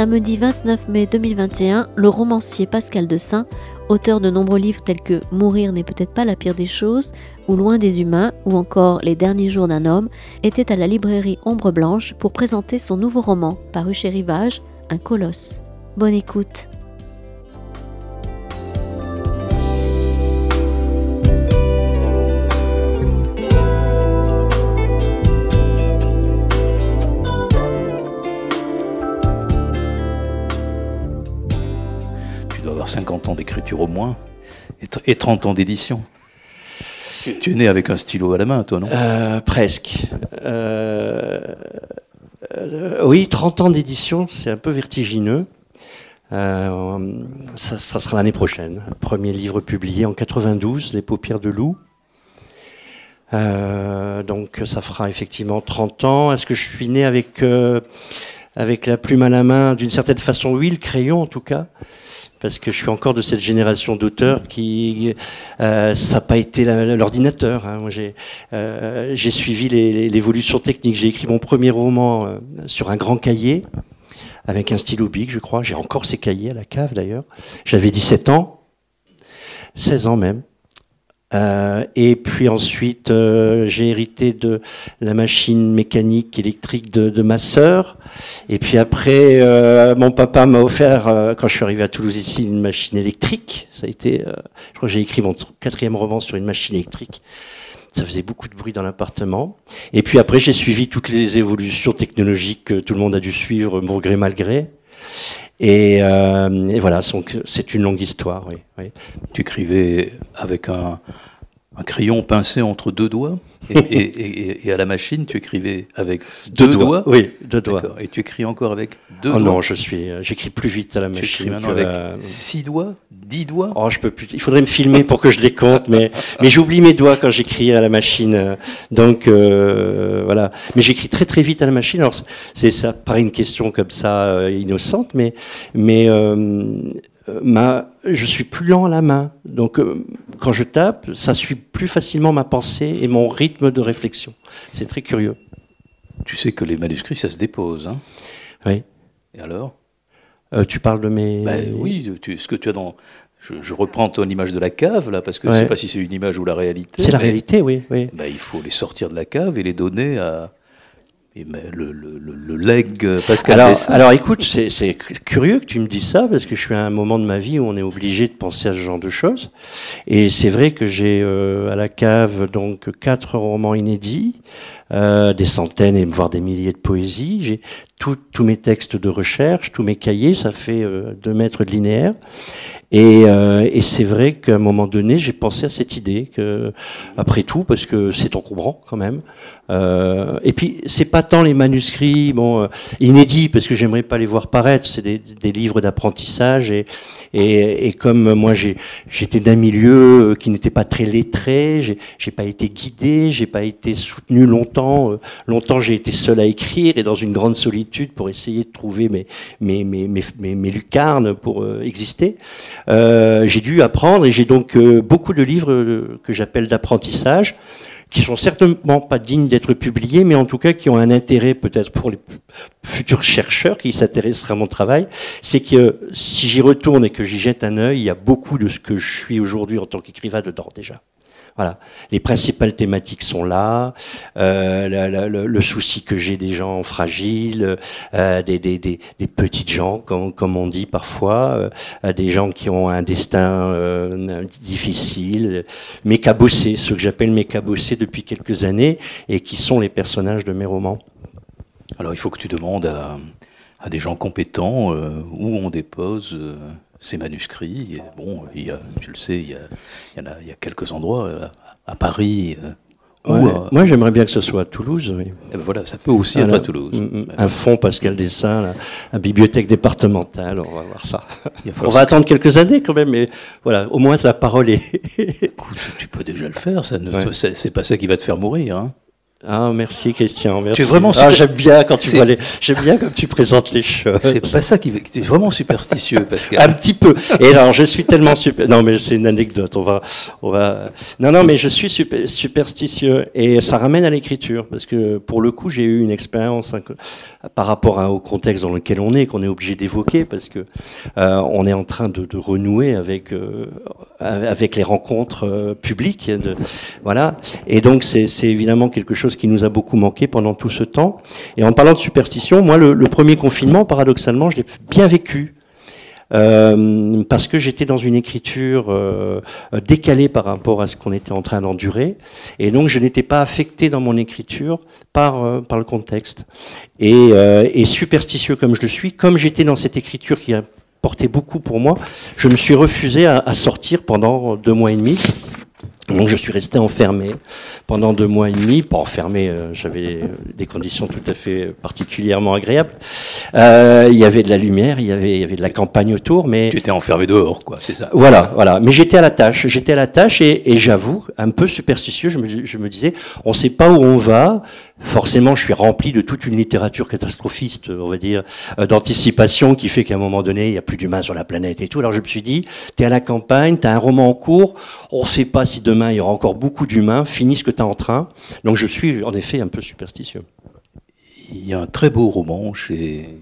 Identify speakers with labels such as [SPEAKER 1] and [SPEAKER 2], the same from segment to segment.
[SPEAKER 1] Samedi 29 mai 2021, le romancier Pascal Dessin, auteur de nombreux livres tels que Mourir n'est peut-être pas la pire des choses, ou Loin des humains, ou encore Les derniers jours d'un homme, était à la librairie Ombre Blanche pour présenter son nouveau roman, paru chez Rivage, Un colosse. Bonne écoute.
[SPEAKER 2] 50 ans d'écriture au moins et 30 ans d'édition. Tu es né avec un stylo à la main, toi, non?
[SPEAKER 3] Euh, Presque. Euh, oui, 30 ans d'édition, c'est un peu vertigineux. Euh, ça, sera l'année prochaine. Premier livre publié en 92, Les paupières de loup. Donc ça fera effectivement 30 ans. Est-ce que je suis né avec, avec la plume à la main D'une certaine façon, oui, le crayon en tout cas parce que je suis encore de cette génération d'auteurs qui euh, ça n'a pas été l'ordinateur. Hein. J'ai euh, suivi l'évolution technique. J'ai écrit mon premier roman euh, sur un grand cahier avec un stylo bic, je crois. J'ai encore ces cahiers à la cave d'ailleurs. J'avais 17 ans, 16 ans même. Euh, et puis ensuite, euh, j'ai hérité de la machine mécanique électrique de, de ma sœur. Et puis après, euh, mon papa m'a offert, euh, quand je suis arrivé à Toulouse ici, une machine électrique. Ça a été, euh, je crois que j'ai écrit mon quatrième roman sur une machine électrique. Ça faisait beaucoup de bruit dans l'appartement. Et puis après, j'ai suivi toutes les évolutions technologiques que tout le monde a dû suivre, bon gré malgré. Et, et voilà, c'est une longue histoire. Oui.
[SPEAKER 2] Tu écrivais avec un crayon pincé entre deux doigts? Et, et, et, et, à la machine, tu écrivais avec deux, deux doigts,
[SPEAKER 3] doigts, Oui, deux doigts.
[SPEAKER 2] Et tu écris encore avec deux
[SPEAKER 3] oh
[SPEAKER 2] doigts.
[SPEAKER 3] non, je suis, j'écris plus vite à la
[SPEAKER 2] tu
[SPEAKER 3] machine.
[SPEAKER 2] écris maintenant
[SPEAKER 3] que,
[SPEAKER 2] avec
[SPEAKER 3] euh,
[SPEAKER 2] six doigts, dix doigts.
[SPEAKER 3] Oh, je peux plus. Il faudrait me filmer pour que je les compte, mais mais j'oublie mes doigts quand j'écris à la machine. Donc euh, voilà. Mais j'écris très très vite à la machine. Alors c'est ça paraît une question comme ça euh, innocente, mais mais euh, ma, je suis plus lent à la main. Donc, euh, quand je tape, ça suit plus facilement ma pensée et mon rythme de réflexion. C'est très curieux.
[SPEAKER 2] Tu sais que les manuscrits, ça se dépose. Hein
[SPEAKER 3] oui.
[SPEAKER 2] Et alors?
[SPEAKER 3] Euh, Tu parles de mes.
[SPEAKER 2] Ben, oui, tu, ce que tu as dans. Je, je, reprends ton image de la cave, là, parce que ouais. je ne sais pas si c'est une image ou la réalité.
[SPEAKER 3] C'est la réalité, oui. oui.
[SPEAKER 2] Ben, il faut les sortir de la cave et les donner à, le, le, le, le leg Pascal
[SPEAKER 3] alors, alors écoute, c'est curieux que tu me dises ça parce que je suis à un moment de ma vie où on est obligé de penser à ce genre de choses. Et c'est vrai que j'ai euh, à la cave donc quatre romans inédits, euh, des centaines et voire des milliers de poésies. J'ai tous mes textes de recherche, tous mes cahiers, ça fait euh, deux mètres de linéaire. Et, euh, et c'est vrai qu'à un moment donné, j'ai pensé à cette idée que, après tout, parce que c'est encombrant quand même. Euh, et puis, c'est pas tant les manuscrits, bon, euh, inédits, parce que j'aimerais pas les voir paraître. C'est des, livres d'apprentissage et, et, et, comme moi, j'étais d'un milieu qui n'était pas très lettré, j'ai pas été guidé, j'ai pas été soutenu longtemps. longtemps, j'ai été seul à écrire et dans une grande solitude pour essayer de trouver mes lucarnes pour exister. Euh, j'ai dû apprendre et j'ai donc euh, beaucoup de livres euh, que j'appelle d'apprentissage qui sont certainement pas dignes d'être publiés, mais en tout cas qui ont un intérêt peut-être pour les futurs chercheurs qui s'intéresseraient à mon travail, c'est que si j'y retourne et que j'y jette un œil, il y a beaucoup de ce que je suis aujourd'hui en tant qu'écrivain dedans déjà. Voilà, les principales thématiques sont là, euh, le, souci que j'ai des gens fragiles, euh, des, petites gens, comme, on dit parfois, euh, des gens qui ont un destin difficile, mes cabossés, ceux que j'appelle mes cabossés depuis quelques années, et qui sont les personnages de mes romans.
[SPEAKER 2] Alors il faut que tu demandes à, des gens compétents où on dépose ces manuscrits. Et bon, il y a, tu le sais, il y, a, il y, en a, il y a quelques endroits à, à Paris.
[SPEAKER 3] Ouais, ou à, Moi, j'aimerais bien que ce soit à Toulouse. Oui.
[SPEAKER 2] Et ben voilà, ça peut aussi Alors, être à Toulouse.
[SPEAKER 3] Un, fonds Pascal Dessin, la, la, bibliothèque départementale, on va voir ça. On va attendre quelques années quand même, mais voilà, au moins la parole est.
[SPEAKER 2] Écoute, tu peux déjà le faire, ça ne, ouais. c'est pas ça qui va te faire mourir. Hein.
[SPEAKER 3] Ah, merci Christian. Merci.
[SPEAKER 2] Tu es vraiment
[SPEAKER 3] ah, j'aime bien quand tu vois les, j'aime bien comme tu présentes les choses.
[SPEAKER 2] C'est pas ça qui, tu es vraiment superstitieux, Pascal.
[SPEAKER 3] Un petit peu. Et alors, je suis tellement super. Non, mais c'est une anecdote. On va, on va. Non, non, mais je suis super, superstitieux et ça ramène à l'écriture parce que pour le coup, j'ai eu une expérience par rapport au contexte dans lequel on est, qu'on est obligé d'évoquer, parce que euh, on est en train de, renouer avec euh, avec les rencontres euh, publiques, de, voilà. Et donc c'est évidemment quelque chose qui nous a beaucoup manqué pendant tout ce temps. Et en parlant de superstition, moi, le, le premier confinement, paradoxalement, je l'ai bien vécu. Euh, parce que j'étais dans une écriture euh, décalée par rapport à ce qu'on était en train d'endurer, et donc je n'étais pas affecté dans mon écriture par, euh, le contexte. Et, superstitieux comme je le suis, comme j'étais dans cette écriture qui a porté beaucoup pour moi, je me suis refusé à sortir pendant deux mois et demi. Donc je suis resté enfermé pendant deux mois et demi. Pas enfermé, euh, j'avais des conditions tout à fait particulièrement agréables. Euh, il y avait de la lumière, il y avait, il y avait de la campagne autour, mais
[SPEAKER 2] tu étais enfermé dehors, quoi, c'est ça?
[SPEAKER 3] Voilà, voilà. Mais j'étais à la tâche, j'étais à la tâche et, et j'avoue, un peu superstitieux, je me, je me disais, on ne sait pas où on va forcément, je suis rempli de toute une littérature catastrophiste, on va dire, euh, d'anticipation qui fait qu'à un moment donné, il n'y a plus d'humains sur la planète et tout. Alors je me suis dit, tu es à la campagne, tu as un roman en cours, on ne sait pas si demain il y aura encore beaucoup d'humains, finis ce que tu es en train. Donc je suis en effet un peu superstitieux.
[SPEAKER 2] Il y a un très beau roman chez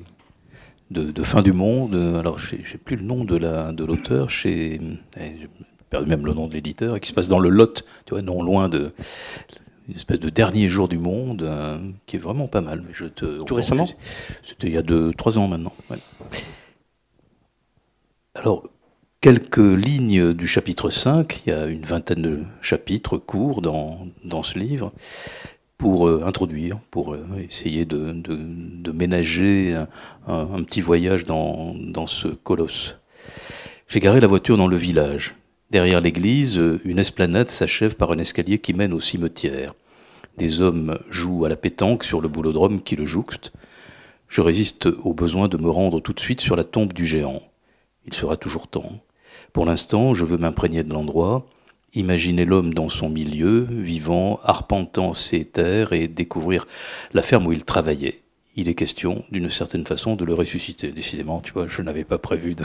[SPEAKER 2] de, Fin du Monde, alors je n'ai plus le nom de l'auteur, de chez... Eh, j'ai perdu même le nom de l'éditeur, qui se passe dans le Lot, tu vois, non loin de une espèce de dernier jour du monde euh, qui est vraiment pas mal. Mais je te,
[SPEAKER 3] Tout récemment
[SPEAKER 2] C'était il y a deux, trois ans maintenant. Alors, quelques lignes du chapitre 5, il y a une vingtaine de chapitres courts dans, dans ce livre, pour euh, introduire, pour euh, essayer de, de, ménager un, petit voyage dans, dans ce colosse. J'ai garé la voiture dans le village. Derrière l'église, une esplanade s'achève par un escalier qui mène au cimetière. Des hommes jouent à la pétanque sur le boulodrome qui le jouxte. Je résiste au besoin de me rendre tout de suite sur la tombe du géant. Il sera toujours temps. Pour l'instant, je veux m'imprégner de l'endroit, imaginer l'homme dans son milieu, vivant, arpentant ses terres et découvrir la ferme où il travaillait. Il est question, d'une certaine façon, de le ressusciter. Décidément, tu vois, je n'avais pas prévu de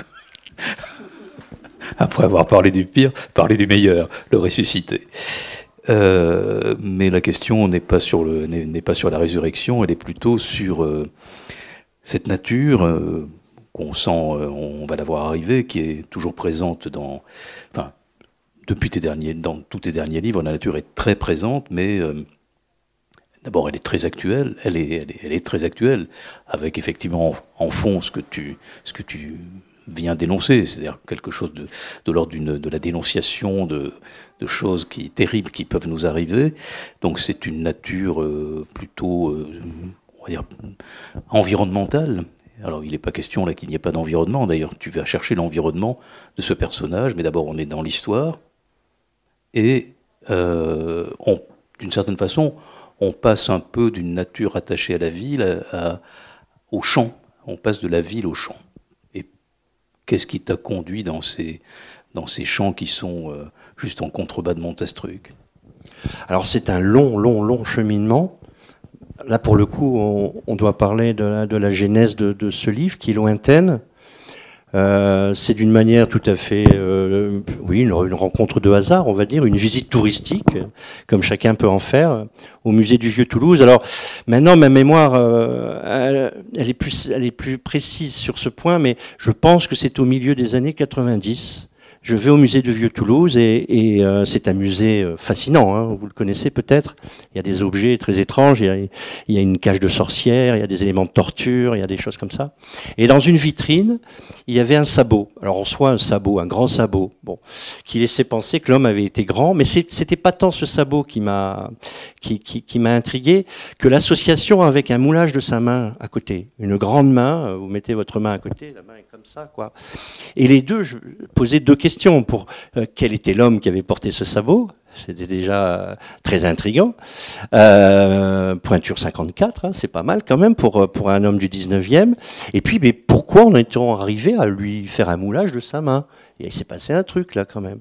[SPEAKER 2] après avoir parlé du pire, parler du meilleur, le ressusciter. Euh, mais la question n'est pas sur pas sur la résurrection, elle est plutôt sur euh, cette nature euh, qu'on sent, on va la voir arriver, qui est toujours présente dans, enfin, depuis tes derniers, dans tous tes derniers livres, la nature est très présente, mais D'abord, elle est très actuelle, elle est, elle est, elle est, très actuelle, avec effectivement en fond ce que tu, ce que tu vient dénoncer, c'est-à-dire quelque chose de, de l'ordre de la dénonciation de, de, choses qui, terribles qui peuvent nous arriver. Donc c'est une nature euh, plutôt, euh, on va dire, environnementale. Alors il n'est pas question là qu'il n'y ait pas d'environnement, d'ailleurs tu vas chercher l'environnement de ce personnage, mais d'abord on est dans l'histoire, et euh, d'une certaine façon, on passe un peu d'une nature attachée à la ville au champ, on passe de la ville au champ. Qu'est-ce qui t'a conduit dans ces, dans ces champs qui sont euh, juste en contrebas de Montastruc?
[SPEAKER 3] Alors c'est un long, long, long cheminement. Là, pour le coup, on, doit parler de la, de genèse de, de, ce livre qui est lointaine. Euh, c'est d'une manière tout à fait, euh, oui, une, rencontre de hasard, on va dire, une visite touristique, comme chacun peut en faire, au musée du Vieux Toulouse. Alors maintenant, ma mémoire, euh, elle, est plus, elle est plus précise sur ce point, mais je pense que c'est au milieu des années 90 je vais au musée de Vieux-Toulouse et, et euh, c'est un musée euh, fascinant, hein, vous le connaissez peut-être. Il y a des objets très étranges, il y, a, a, une cage de sorcière, il y a des éléments de torture, il y a des choses comme ça. Et dans une vitrine, il y avait un sabot. Alors en soi, un sabot, un grand sabot, bon, qui laissait penser que l'homme avait été grand, mais c'était pas tant ce sabot qui m'a qui m'a intrigué que l'association avec un moulage de sa main à côté, une grande main. Euh, vous mettez votre main à côté, la main est comme ça, quoi. Et les deux, je posais deux questions pour euh, quel était l'homme qui avait porté ce sabot. C'était déjà très intriguant. Euh, pointure 54, hein, c'est pas mal quand même pour, pour un homme du 19e. Et puis, mais pourquoi on est arrivé à lui faire un moulage de sa main? Il s'est passé un truc là quand même.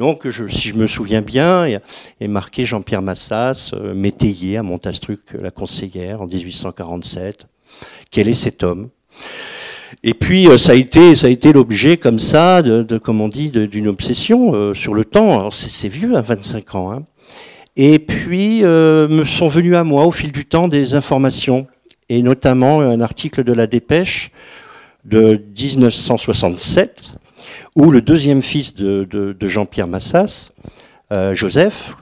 [SPEAKER 3] Donc, si je me souviens bien, il est marqué Jean-Pierre Massas, euh, métayer à Montastruc, la conseillère, en 1847. Quel est cet homme? Et puis euh, ça a été, ça a été l'objet comme ça, de, comme on dit, d'une obsession euh, sur le temps. C'est vieux, à hein, 25 ans. Hein. Et puis euh, me sont venues à moi au fil du temps des informations. et notamment un article de la Dépêche de 1967, où le deuxième fils de, Jean-Pierre Massas, Joseph,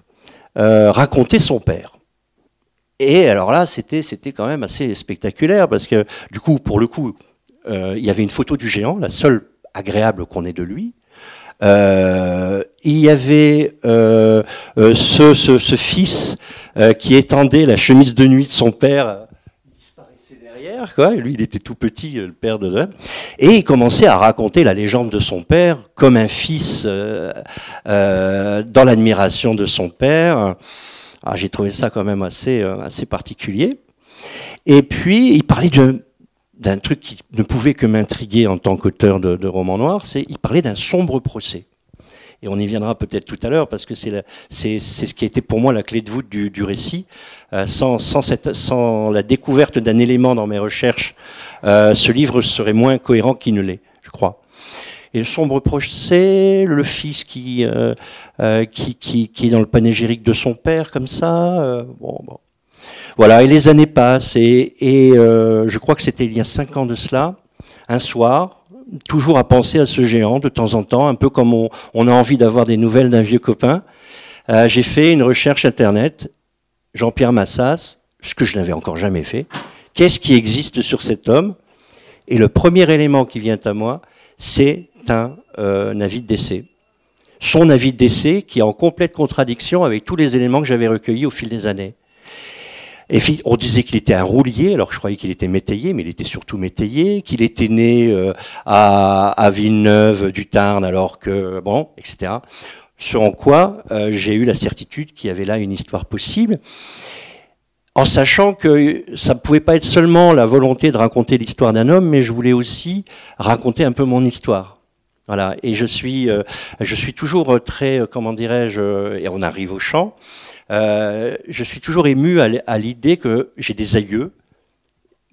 [SPEAKER 3] racontait son père. Et alors là, c'était quand même assez spectaculaire, parce que du coup, pour le coup, il y avait une photo du géant, la seule agréable qu'on ait de lui. il y avait ce, ce, fils qui étendait la chemise de nuit de son père Quoi. Lui, il était tout petit, le père de. Et il commençait à raconter la légende de son père comme un fils euh, euh, dans l'admiration de son père. Ah, j'ai trouvé ça quand même assez, euh, assez particulier. Et puis, il parlait d'un truc qui ne pouvait que m'intriguer en tant qu'auteur de, de romans noirs, c'est il parlait d'un sombre procès et on y viendra peut-être tout à l'heure parce que c'est ce qui a été pour moi la clé de voûte du, du récit. Euh, sans, sans, cette, sans, la découverte d'un élément dans mes recherches, euh, ce livre serait moins cohérent qu'il ne l'est, je crois. Et le sombre procès, le fils qui, euh, qui, qui, qui, est dans le panégyrique de son père, comme ça. Bon, bon. Voilà, et les années passent, et, et je crois que c'était il y a cinq ans de cela, un soir, toujours à penser à ce géant de temps en temps, un peu comme on, a envie d'avoir des nouvelles d'un vieux copain. Euh, j'ai fait une recherche internet, Jean-Pierre Massas, ce que je n'avais encore jamais fait. Qu'est-ce qui existe sur cet homme Et le premier élément qui vient à moi, c'est un, euh, avis de décès. Son avis de décès qui est en complète contradiction avec tous les éléments que j'avais recueillis au fil des années. Et on disait qu'il était un roulier, alors je croyais qu'il était métayer, mais il était surtout métayer, qu'il était né euh, à, Villeneuve du Tarn, alors que, bon, etc. Sur quoi euh, j'ai eu la certitude qu'il y avait là une histoire possible, en sachant que ça ne pouvait pas être seulement la volonté de raconter l'histoire d'un homme, mais je voulais aussi raconter un peu mon histoire. Voilà, et je suis, euh, je suis toujours très, comment dirais-je, et on arrive au chant, euh, je suis toujours ému à l'idée que j'ai des aïeux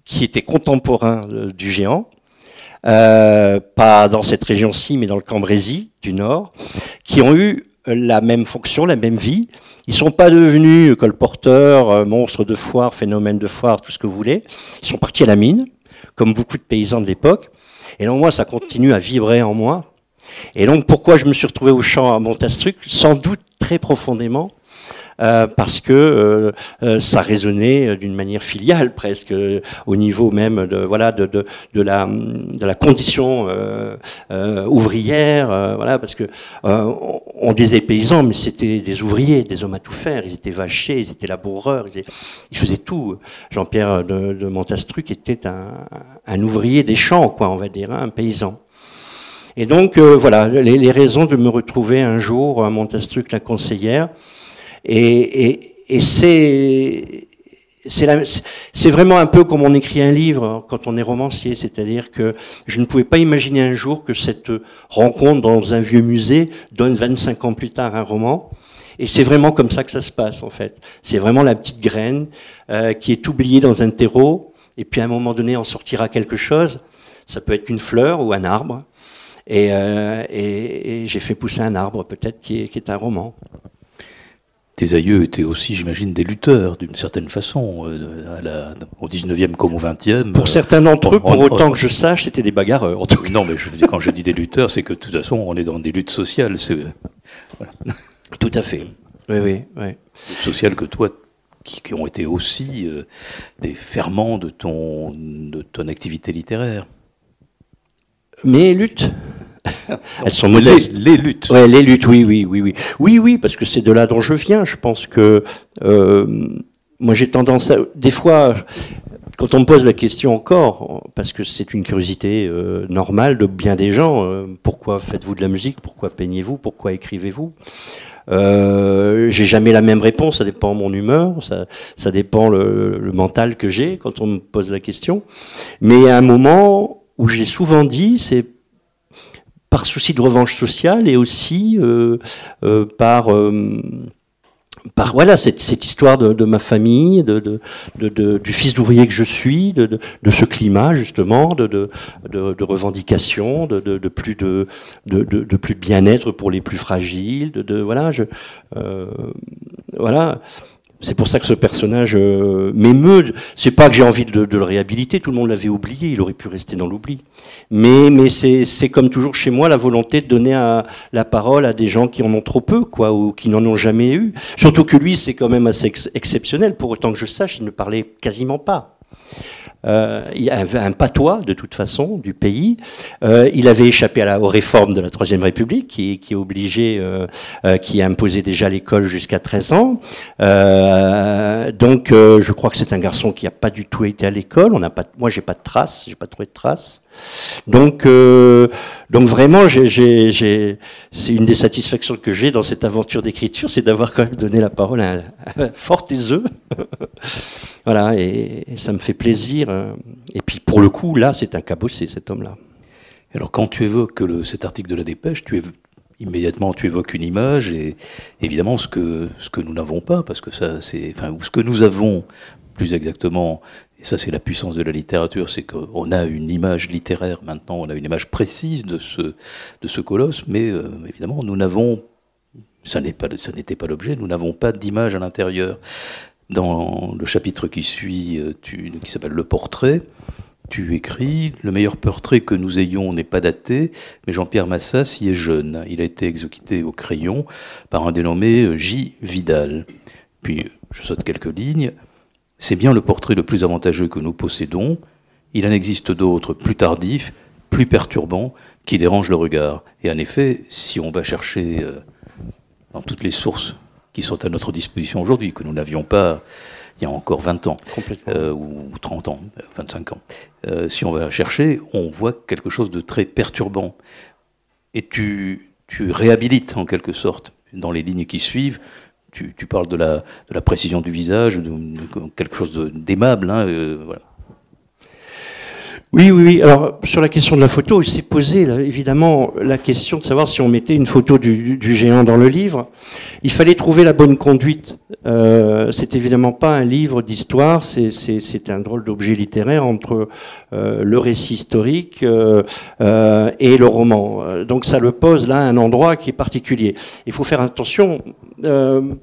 [SPEAKER 3] qui étaient contemporains euh, du géant, euh, pas dans cette région-ci, mais dans le Cambrésis du Nord, qui ont eu la même fonction, la même vie. Ils sont pas devenus colporteurs, monstres de foire, phénomènes de foire, tout ce que vous voulez. Ils sont partis à la mine, comme beaucoup de paysans de l'époque. Et donc moi, ça continue à vibrer en moi. Et donc pourquoi je me suis retrouvé au champ à Montastruc? Sans doute très profondément euh, parce que euh, euh, ça résonnait d'une manière filiale presque au niveau même de voilà de, de, de la de la condition ouvrière voilà parce que on disait paysans mais c'était des ouvriers des hommes à tout faire. Ils étaient vachés ils étaient laboureurs ils, faisaient tout. Jean-Pierre de, de Montastruc était un, un ouvrier des champs quoi on va dire hein, un paysan. Et donc voilà les, les, raisons de me retrouver un jour à Montastruc la conseillère et, c'est c'est vraiment un peu comme on écrit un livre quand on est romancier, c'est-à-dire que je ne pouvais pas imaginer un jour que cette rencontre dans un vieux musée donne 25 ans plus tard un roman. Et c'est vraiment comme ça que ça se passe en fait. C'est vraiment la petite graine euh, qui est oubliée dans un terreau, et puis à un moment donné en sortira quelque chose. Ça peut être une fleur ou un arbre. Et, euh, j'ai fait pousser un arbre peut-être qui est un roman
[SPEAKER 2] tes aïeux étaient aussi, j'imagine, des lutteurs d'une certaine façon, euh, à la, au 19e comme au 20e.
[SPEAKER 3] Pour certains d'entre eux, pour autant que je sache, c'était des bagarreurs. En tout
[SPEAKER 2] cas. Non, mais je, quand je dis des lutteurs, c'est que de toute façon, on est dans des luttes sociales.
[SPEAKER 3] Voilà. Tout à fait. Oui, oui, oui.
[SPEAKER 2] Luttes sociales que toi, qui, qui ont été aussi euh, des ferments de ton, de ton activité littéraire.
[SPEAKER 3] Mes luttes?
[SPEAKER 2] Elles sont modestes. Les, luttes.
[SPEAKER 3] Ouais, les luttes, oui, oui, oui, oui. Oui, oui, parce que c'est de là dont je viens. Je pense que euh, moi j'ai tendance à. Des fois, quand on me pose la question encore, parce que c'est une curiosité euh, normale de bien des gens, euh, pourquoi faites-vous de la musique? Pourquoi peignez-vous? Pourquoi écrivez-vous? Euh, j'ai jamais la même réponse, ça dépend de mon humeur, ça, ça dépend le, le mental que j'ai quand on me pose la question. Mais à un moment où j'ai souvent dit, c'est par souci de revanche sociale et aussi euh, euh, par euh, voilà cette, histoire de, ma famille, du fils d'ouvrier que je suis, de, ce climat justement, de, de, revendication, de, plus de, bien-être pour les plus fragiles, voilà c'est pour ça que ce personnage euh, m'émeut. C'est pas que j'ai envie de, le réhabiliter, tout le monde l'avait oublié, il aurait pu rester dans l'oubli. Mais, mais c'est comme toujours chez moi la volonté de donner la parole à des gens qui en ont trop peu, quoi, ou qui n'en ont jamais eu. Surtout que lui, c'est quand même assez exceptionnel. Pour autant que je sache, il ne parlait quasiment pas. Euh, il un patois de toute façon du pays. Euh, il avait échappé à la, aux réformes de la Troisième République, qui, qui obligé, euh, euh, qui imposait déjà l'école jusqu'à 13 ans. Euh, donc, je crois que c'est un garçon qui n'a pas du tout été à l'école. On n'a pas, moi, j'ai pas de traces, j'ai pas trouvé de traces. Donc, euh, donc vraiment, c'est une des satisfactions que j'ai dans cette aventure d'écriture, c'est d'avoir quand même donné la parole à, à Fort voilà, et, ça me fait plaisir. Hein. Et puis pour le coup, là, c'est un cabossé, cet homme-là.
[SPEAKER 2] Alors quand tu évoques cet article de la dépêche, tu immédiatement tu évoques une image et évidemment ce que, ce que nous n'avons pas, parce que ça c'est, enfin, ce que nous avons plus exactement, ça c'est la puissance de la littérature, c'est qu'on a une image littéraire maintenant, on a une image précise de ce, colosse, mais euh, évidemment nous n'avons, ça n'était pas l'objet, nous n'avons pas d'image à l'intérieur dans le chapitre qui suit, euh, qui s'appelle Le portrait, tu écris Le meilleur portrait que nous ayons n'est pas daté, mais Jean-Pierre Massas y est jeune. Il a été exécuté au crayon par un dénommé euh, J. Vidal. Puis, je saute quelques lignes. C'est bien le portrait le plus avantageux que nous possédons. Il en existe d'autres plus tardifs, plus perturbants, qui dérangent le regard. Et en effet, si on va chercher euh, dans toutes les sources qui sont à notre disposition aujourd'hui, que nous n'avions pas il y a encore 20 ans, euh, ou 30 ans, 25 ans. Euh, si on va chercher, on voit quelque chose de très perturbant. Et tu, tu réhabilites en quelque sorte, dans les lignes qui suivent, tu, tu parles de la, de la, précision du visage, de, quelque chose d'aimable. Hein, euh, voilà.
[SPEAKER 3] Oui, oui, oui. Alors, sur la question de la photo, il s'est posé évidemment la question de savoir si on mettait une photo du, géant dans le livre. Il fallait trouver la bonne conduite. Euh, c'est évidemment pas un livre d'histoire, c'est un drôle d'objet littéraire entre euh, le récit historique euh, et le roman. Donc, ça le pose là à un endroit qui est particulier. Il faut faire attention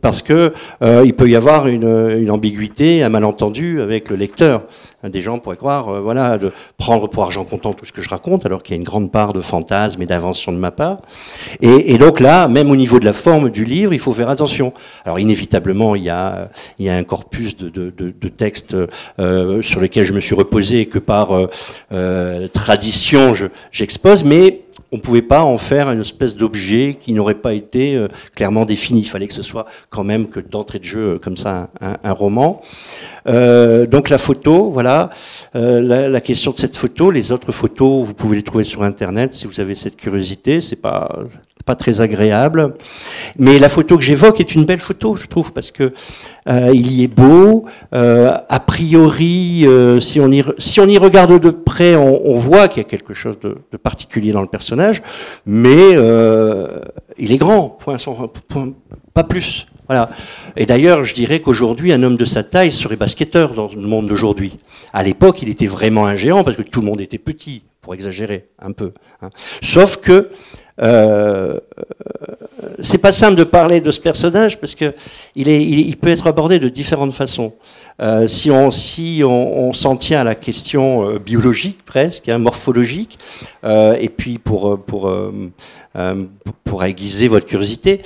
[SPEAKER 3] parce que il peut y avoir une, une ambiguïté, un malentendu avec le lecteur. Des gens pourraient croire, voilà, de prendre pour argent comptant tout ce que je raconte, alors qu'il y a une grande part de fantasme et d'invention de ma part. Et, et, donc là, même au niveau de la forme du livre, il faut faire attention. Alors inévitablement, il y a, un corpus de, textes euh, sur lesquels je me suis reposé que par euh, euh tradition j'expose, mais on ne pouvait pas en faire une espèce d'objet qui n'aurait pas été clairement défini. Il fallait que ce soit quand même que d'entrée de jeu comme ça un, roman. Euh, donc la photo, voilà, euh, la, question de cette photo, les autres photos, vous pouvez les trouver sur Internet si vous avez cette curiosité. C'est pas pas très agréable. Mais la photo que j'évoque est une belle photo, je trouve, parce que euh, il y est beau. Euh, a priori, euh, si, on y, si on y regarde de près, on, on voit qu'il y a quelque chose de, de, particulier dans le personnage, mais il est grand, point, point, pas plus. Et d'ailleurs, je dirais qu'aujourd'hui, un homme de sa taille serait basketteur dans le monde d'aujourd'hui. À l'époque, il était vraiment un géant parce que tout le monde était petit, pour exagérer un peu. Hein. Sauf que euh, c'est pas simple de parler de ce personnage parce que il, peut être abordé de différentes façons. Euh, si on s'en tient à la question euh, biologique presque, hein, morphologique, euh, et puis euh, euh, pour aiguiser votre curiosité,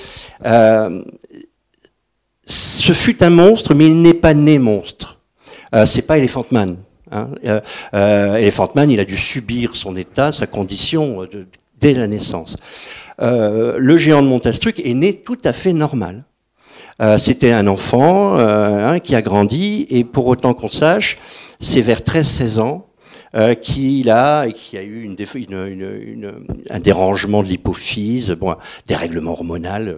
[SPEAKER 3] ce fut un monstre, mais il n'est pas né monstre. c'est pas Elephant Man. Hein. Elephant Man, il a dû subir son état, sa condition de, dès la naissance. Euh, le géant de Montastruc est né tout à fait normal. Euh, C'était un enfant euh, hein, qui a grandi et pour autant qu'on sache, c'est vers 13-16 ans euh, qui a, qui a eu une, une, un dérangement de l'hypophyse, bon, un dérèglement hormonal.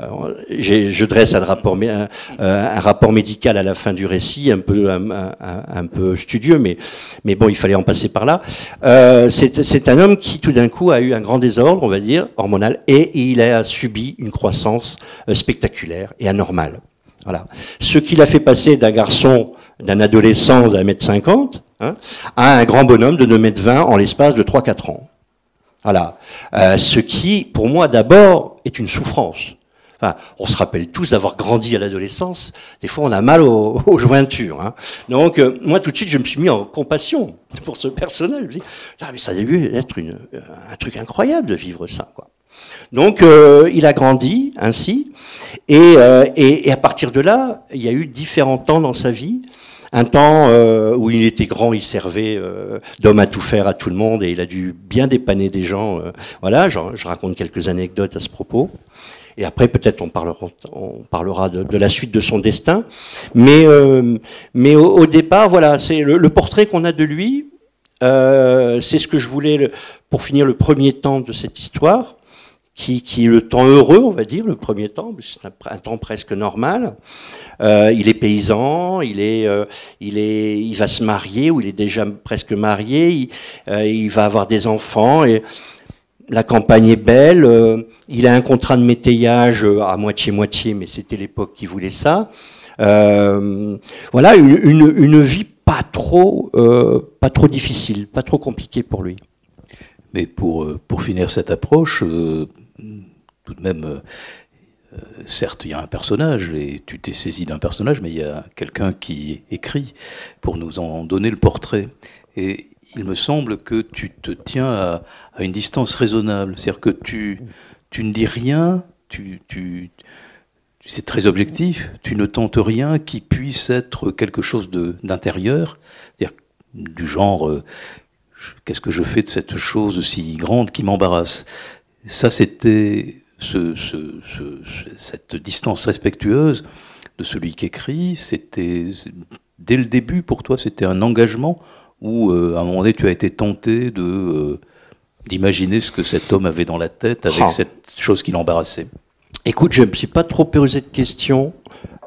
[SPEAKER 3] Euh, je dresse un rapport, un, un, rapport médical à la fin du récit, un peu, un, peu studieux, mais, mais bon, il fallait en passer par là. Euh, C'est un homme qui, tout d'un coup, a eu un grand désordre, on va dire, hormonal, et il a subi une croissance spectaculaire et anormale. Voilà. Ce qui l'a fait passer d'un garçon, d'un adolescent d'un mètre cinquante, hein, à un grand bonhomme de 2 mètres 20 en l'espace de 3-4 ans. Voilà. Euh, ce qui, pour moi, d'abord, est une souffrance. on se rappelle tous d'avoir grandi à l'adolescence. Des fois, on a mal aux, jointures. Hein. Donc, euh, moi, tout de suite, je me suis mis en compassion pour ce personnage. Je me dis, ah, mais ça a dû être une, un truc incroyable de vivre ça. Quoi. Donc, euh, il a grandi ainsi. Et, à partir de là, il y a eu différents temps dans sa vie un temps euh, où il était grand, il servait euh, d'homme à tout faire à tout le monde et il a dû bien dépanner des gens. Euh, voilà, je, raconte quelques anecdotes à ce propos. Et après, peut-être on parlera, de, la suite de son destin. Mais, mais au, départ, voilà, c'est le, portrait qu'on a de lui. c'est ce que je voulais pour finir le premier temps de cette histoire qui, qui, est le temps heureux, on va dire, le premier temps, c'est un, temps presque normal. Euh, il est paysan, il, est, euh, il, est, il va se marier, ou il est déjà presque marié, il, euh, va avoir des enfants, et la campagne est belle, il a un contrat de métayage à moitié-moitié, mais c'était l'époque qui voulait ça. voilà, une, une, une, vie pas trop, pas trop difficile, pas trop compliquée pour lui.
[SPEAKER 2] Mais pour, pour finir cette approche, tout de même, euh, euh, certes, il y a un personnage et tu t'es saisi d'un personnage, mais il y a quelqu'un qui écrit pour nous en donner le portrait. Et il me semble que tu te tiens à, une distance raisonnable. C'est-à-dire que tu, tu ne dis rien, tu, tu, c'est très objectif, tu ne tentes rien qui puisse être quelque chose d'intérieur, c'est-à-dire du genre, euh, qu'est-ce que je fais de cette chose si grande qui m'embarrasse? Ça, c'était ce, cette distance respectueuse de celui qui écrit. C'était dès le début pour toi, c'était un engagement où euh, à un moment donné, tu as été tenté de euh, d'imaginer ce que cet homme avait dans la tête avec ah. cette chose qui l'embarrassait?
[SPEAKER 3] Écoute, je ne me suis pas trop posé de questions.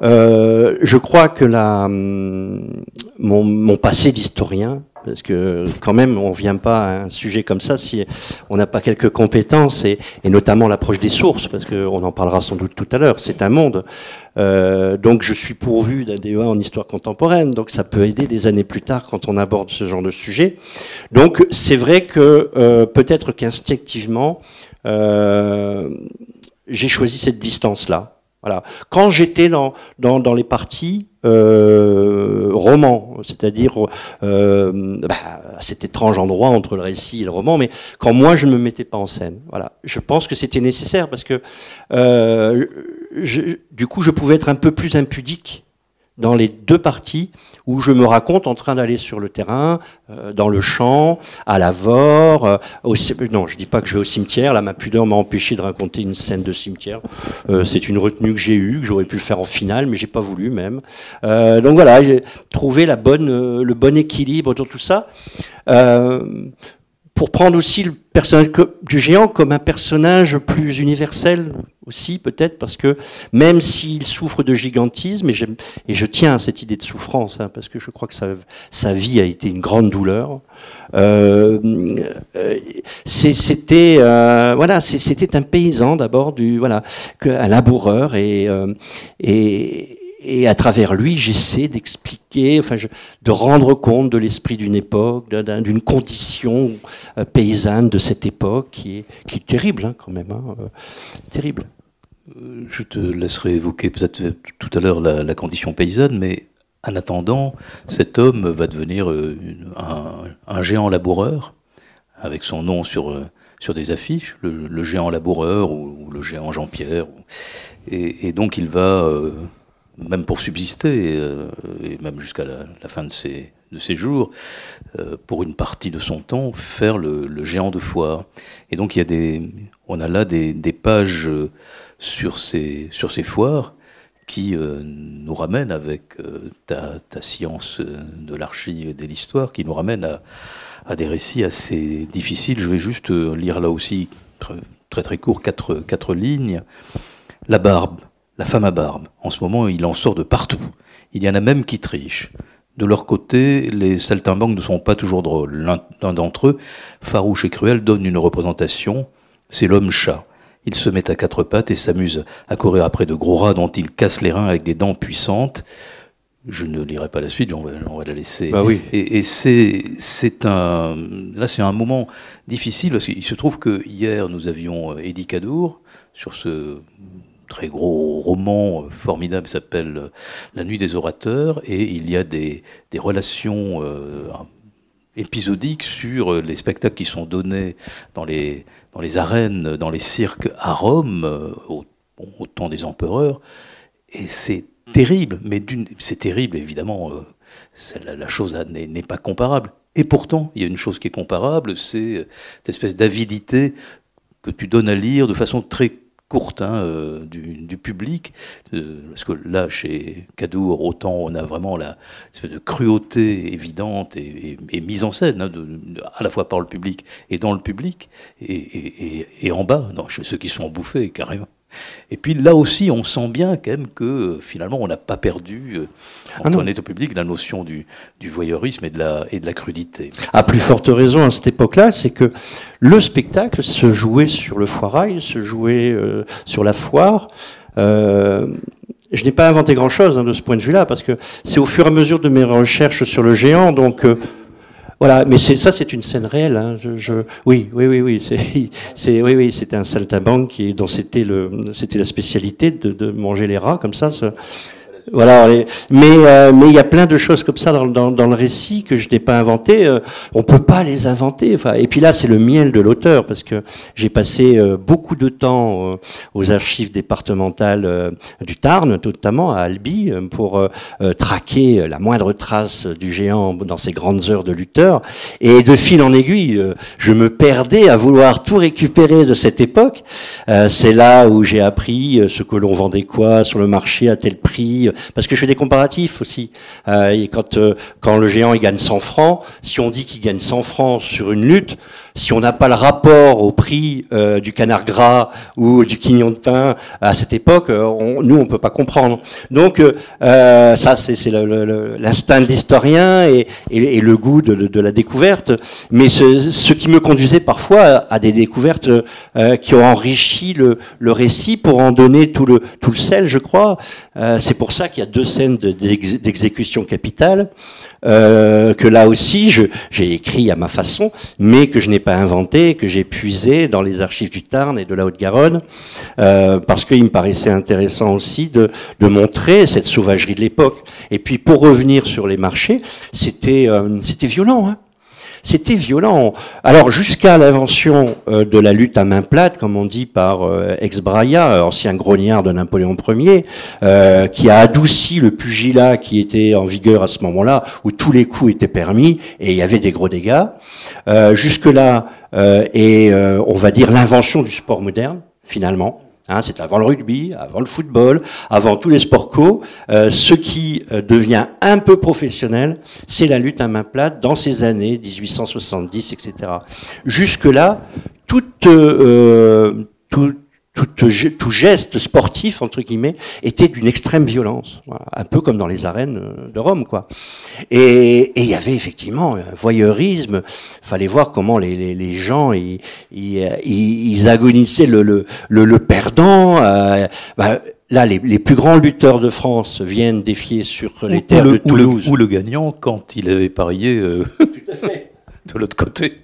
[SPEAKER 3] Euh, je crois que la, hum, mon, mon passé d'historien parce que quand même, on ne vient pas à un sujet comme ça si on n'a pas quelques compétences, et, notamment l'approche des sources, parce qu'on en parlera sans doute tout à l'heure, c'est un monde. Euh, donc je suis pourvu d'un DEA en histoire contemporaine, donc ça peut aider des années plus tard quand on aborde ce genre de sujet. Donc c'est vrai que euh, peut-être qu'instinctivement, euh, j'ai choisi cette distance-là. Quand j'étais dans, les parties, euh, roman, c'est-à-dire euh, bah, cet étrange endroit entre le récit et le roman, mais quand moi je ne me mettais pas en scène. Voilà, je pense que c'était nécessaire parce que euh, du coup je pouvais être un peu plus impudique dans les deux parties où je me raconte en train d'aller sur le terrain, euh, dans le champ, à la Vore. Euh, non, je dis pas que je vais au cimetière. Là, ma pudeur m'a empêché de raconter une scène de cimetière. Euh, c'est une retenue que j'ai eue, que j'aurais pu le faire en finale, mais j'ai pas voulu même. donc voilà, j'ai trouvé le bon équilibre dans tout ça pour prendre aussi le personnage du géant comme un personnage plus universel aussi, peut-être, parce que même s'il souffre de gigantisme, et, je tiens à cette idée de souffrance, hein, parce que je crois que sa, vie a été une grande douleur, euh, euh c'était euh, voilà, c'était un paysan d'abord, du voilà, un laboureur et, et à travers lui, j'essaie d'expliquer, enfin, de rendre compte de l'esprit d'une époque, d'une condition paysanne de cette époque qui est, qui est terrible, hein, quand même, hein, terrible.
[SPEAKER 2] Euh, je te laisserai évoquer peut-être tout à l'heure la, condition paysanne, mais en attendant, cet homme va devenir un, géant laboureur, avec son nom sur, sur des affiches, le, géant laboureur ou, le géant Jean-Pierre. Et, donc il va même pour subsister, euh, et même jusqu'à la, fin de ses, de jours, euh, pour une partie de son temps, faire le, géant de foire. Et donc il y a des, on a là des, pages euh, sur ces, sur ces foires qui nous ramènent avec ta, ta, science de l'archive et de l'histoire, qui nous ramènent à, à, des récits assez difficiles. Je vais juste lire là aussi, très très, court, quatre, quatre lignes. La barbe, la femme à barbe. En ce moment, il en sort de partout. Il y en a même qui trichent. De leur côté, les saltimbanques ne sont pas toujours drôles. L'un d'entre eux, farouche et cruel, donne une représentation. C'est l'homme-chat. Il se met à quatre pattes et s'amuse à courir après de gros rats dont il casse les reins avec des dents puissantes. Je ne lirai pas la suite, on va, la laisser.
[SPEAKER 3] Bah oui.
[SPEAKER 2] Et, c'est un là c'est un moment difficile parce qu'il se trouve que hier nous avions Eddie Cadour sur ce très gros roman formidable qui s'appelle La nuit des orateurs, et il y a des, relations épisodiques sur les spectacles qui sont donnés dans les, dans les arènes, dans les cirques à Rome, au, au temps des empereurs, et c'est terrible, mais c'est terrible évidemment, la, la, chose n'est pas comparable. Et pourtant, il y a une chose qui est comparable, c'est cette espèce d'avidité que tu donnes à lire de façon très courte hein, euh, du, public, euh, parce que là, chez Cadour, autant on a vraiment la espèce cruauté évidente et, mise en scène, hein, à la fois par le public et dans le public, et, et en bas, dans ceux qui sont bouffés carrément. Et puis là aussi, on sent bien quand même que euh, finalement, on n'a pas perdu, euh, ah on est au public, la notion du, voyeurisme et de, la, et de la crudité.
[SPEAKER 3] À plus forte raison à cette époque-là, c'est que le spectacle se jouait sur le foirail, se jouait euh, sur la foire. je n'ai pas inventé grand-chose hein, de ce point de vue-là, parce que c'est au fur et à mesure de mes recherches sur le géant, donc voilà, mais ça, c'est une scène réelle. Hein. Oui, oui, oui, oui, c'est, oui, oui, c'était un saltimbanque qui, dont c'était le, c'était la spécialité de, manger les rats comme ça. Voilà, mais euh, mais il y a plein de choses comme ça dans, dans, dans le récit que je n'ai pas inventé. Euh, on peut pas les inventer. Enfin, et puis là, c'est le miel de l'auteur parce que j'ai passé euh, beaucoup de temps aux archives départementales du Tarn, notamment à Albi, pour traquer la moindre trace du géant dans ses grandes heures de lutteur. Et de fil en aiguille, je me perdais à vouloir tout récupérer de cette époque. c'est là où j'ai appris ce que l'on vendait quoi sur le marché à tel prix parce que je fais des comparatifs aussi. Euh, et quand, euh, quand le géant il gagne 100 francs, si on dit qu'il gagne 100 francs sur une lutte, si on n'a pas le rapport au prix euh, du canard gras ou du quignon de pain à cette époque, on, nous on peut pas comprendre. Donc ça c'est l'instinct de l'historien et, le goût de, la découverte. Mais ce, qui me conduisait parfois à des découvertes qui ont enrichi le, récit pour en donner tout le, tout le sel, je crois. c'est pour ça qu'il y a deux scènes d'exécution capitale, euh, que là aussi j'ai écrit à ma façon, mais que je n'ai pas inventé, que j'ai puisé dans les archives du Tarn et de la Haute-Garonne, euh, parce qu'il me paraissait intéressant aussi de, montrer cette sauvagerie de l'époque. Et puis pour revenir sur les marchés, c'était euh, violent. Hein c'était violent. Alors jusqu'à l'invention euh, de la lutte à main plate, comme on dit par euh, Ex Braya, ancien grognard de Napoléon Ier, euh, qui a adouci le pugilat qui était en vigueur à ce moment-là, où tous les coups étaient permis et il y avait des gros dégâts. Jusque-là, et on va dire l'invention du sport moderne, finalement. Hein, c'est avant le rugby, avant le football, avant tous les sports co. Euh, ce qui euh, devient un peu professionnel, c'est la lutte à main plate dans ces années 1870, etc. Jusque-là, toute, euh, tout, tout, geste sportif, entre guillemets, était d'une extrême violence. Un peu comme dans les arènes euh, de Rome, quoi. Et il y avait effectivement un voyeurisme. fallait voir comment les, les, les gens, ils, ils, agonissaient le, le, le, perdant. Euh, bah, Là, les, les, plus grands lutteurs de France viennent défier sur les terres de Toulouse.
[SPEAKER 2] Ou le, gagnant quand il avait parié euh, de l'autre côté.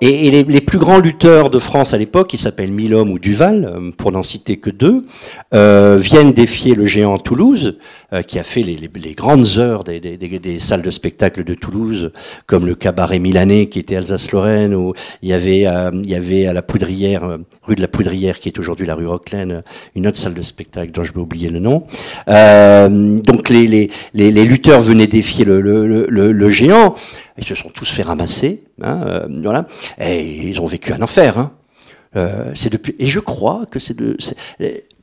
[SPEAKER 3] Et, les, plus grands lutteurs de France à l'époque, qui s'appellent Milhomme ou Duval, euh, pour n'en citer que deux, euh, viennent défier le géant Toulouse, qui a fait les, grandes heures des, salles de spectacle de Toulouse, comme le cabaret milanais qui était Alsace-Lorraine, où il y avait, il y avait à la Poudrière, rue de la Poudrière, qui est aujourd'hui la rue Roquelaine, une autre salle de spectacle dont je vais oublier le nom. donc les, les, lutteurs venaient défier le, le, le géant. Ils se sont tous fait ramasser, hein, euh, voilà, et ils ont vécu un enfer. Hein. Euh, c'est depuis, et je crois que c'est de,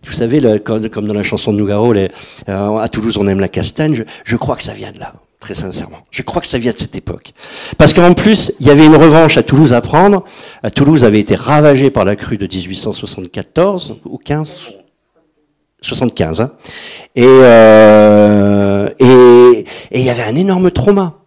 [SPEAKER 3] vous savez, comme, dans la chanson de Nougaro, euh, à Toulouse on aime la castagne. Je, crois que ça vient de là, très sincèrement. Je crois que ça vient de cette époque, parce qu'en plus il y avait une revanche à Toulouse à prendre. À Toulouse avait été ravagée par la crue de 1874 ou 15. 75, hein. et, et, et il y avait un énorme trauma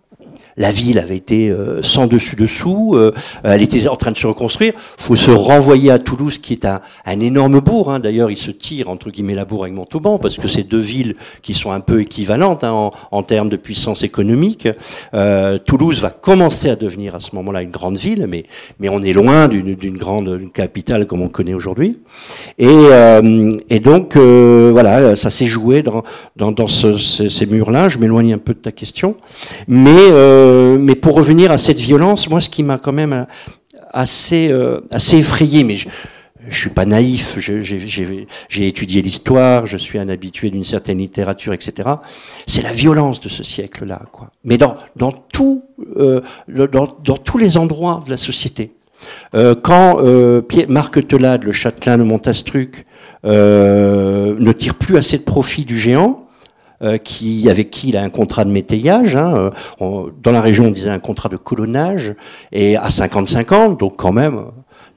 [SPEAKER 3] la ville avait été euh, sans dessus dessous, euh, elle était en train de se reconstruire. faut se renvoyer à Toulouse, qui est un, énorme bourg. Hein. D'ailleurs, il se tire entre guillemets la bourg avec Montauban, parce que c'est deux villes qui sont un peu équivalentes hein, en, termes de puissance économique. Euh, Toulouse va commencer à devenir à ce moment-là une grande ville, mais, on est loin d'une grande capitale comme on connaît aujourd'hui. Et, donc, voilà, ça s'est joué dans, dans, dans ce, ces, murs-là. Je m'éloigne un peu de ta question. Mais, mais pour revenir à cette violence, moi, ce qui m'a quand même assez, euh, assez effrayé, mais je, je suis pas naïf, j'ai étudié l'histoire, je suis un habitué d'une certaine littérature, etc. C'est la violence de ce siècle-là, quoi. Mais dans, euh, tous les endroits de la société. Euh, quand euh, Marc Telade, le châtelain de Montastruc, euh, ne tire plus assez de profit du géant, euh, qui, avec qui il a un contrat de métayage. Hein, euh, dans la région, on disait un contrat de colonnage, et à 50-50, donc quand même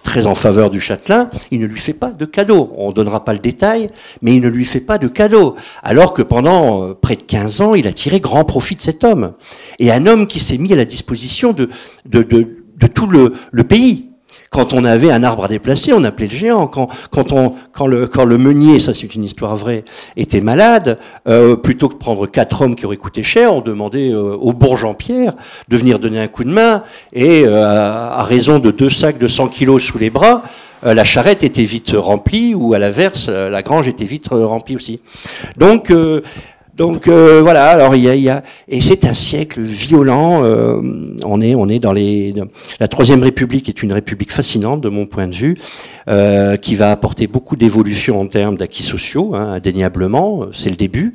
[SPEAKER 3] très en faveur du châtelain, il ne lui fait pas de cadeau. On ne donnera pas le détail, mais il ne lui fait pas de cadeau. Alors que pendant euh, près de 15 ans, il a tiré grand profit de cet homme. Et un homme qui s'est mis à la disposition de, tout le pays. Quand on avait un arbre à déplacer, on appelait le géant. Quand, quand, on, quand, le, quand le meunier, ça c'est une histoire vraie, était malade, euh, plutôt que prendre quatre hommes qui auraient coûté cher, on demandait euh, au bourg-Jean-Pierre de venir donner un coup de main. Et euh, à raison de deux sacs de 100 kilos sous les bras, euh, la charrette était vite remplie, ou à l'inverse, euh, la grange était vite remplie aussi. Donc, donc euh, voilà, alors il y a, et c'est un siècle violent. Euh, on est on est dans les la troisième République est une république fascinante de mon point de vue, euh, qui va apporter beaucoup d'évolution en termes d'acquis sociaux, hein, indéniablement, c'est le début.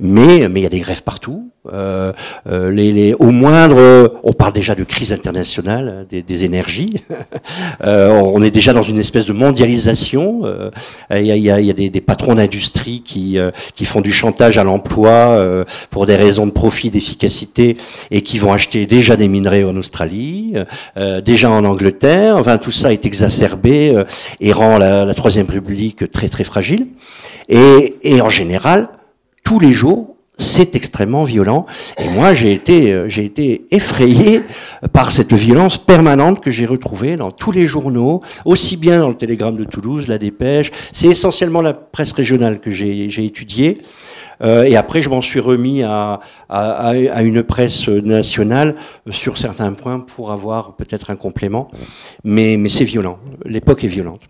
[SPEAKER 3] Mais mais il y a des grèves partout. Euh, euh, les, les, au moindre, on parle déjà de crise internationale des, des énergies. euh, on est déjà dans une espèce de mondialisation. Euh, il y a, y a, y a des, des, patrons d'industrie qui, euh, qui font du chantage à l'emploi pour des raisons de profit, d'efficacité, et qui vont acheter déjà des minerais en Australie, déjà en Angleterre. Enfin, tout ça est exacerbé et rend la, Troisième République très très fragile. Et, et en général, tous les jours, c'est extrêmement violent. Et moi, j'ai été, euh, j'ai été effrayé par cette violence permanente que j'ai retrouvée dans tous les journaux, aussi bien dans le Télégramme de Toulouse, la Dépêche. C'est essentiellement la presse régionale que j'ai, j'ai étudiée. Euh, et après, je m'en suis remis à, à, à, une presse nationale sur certains points pour avoir peut-être un complément. Mais, mais c'est violent. L'époque est violente.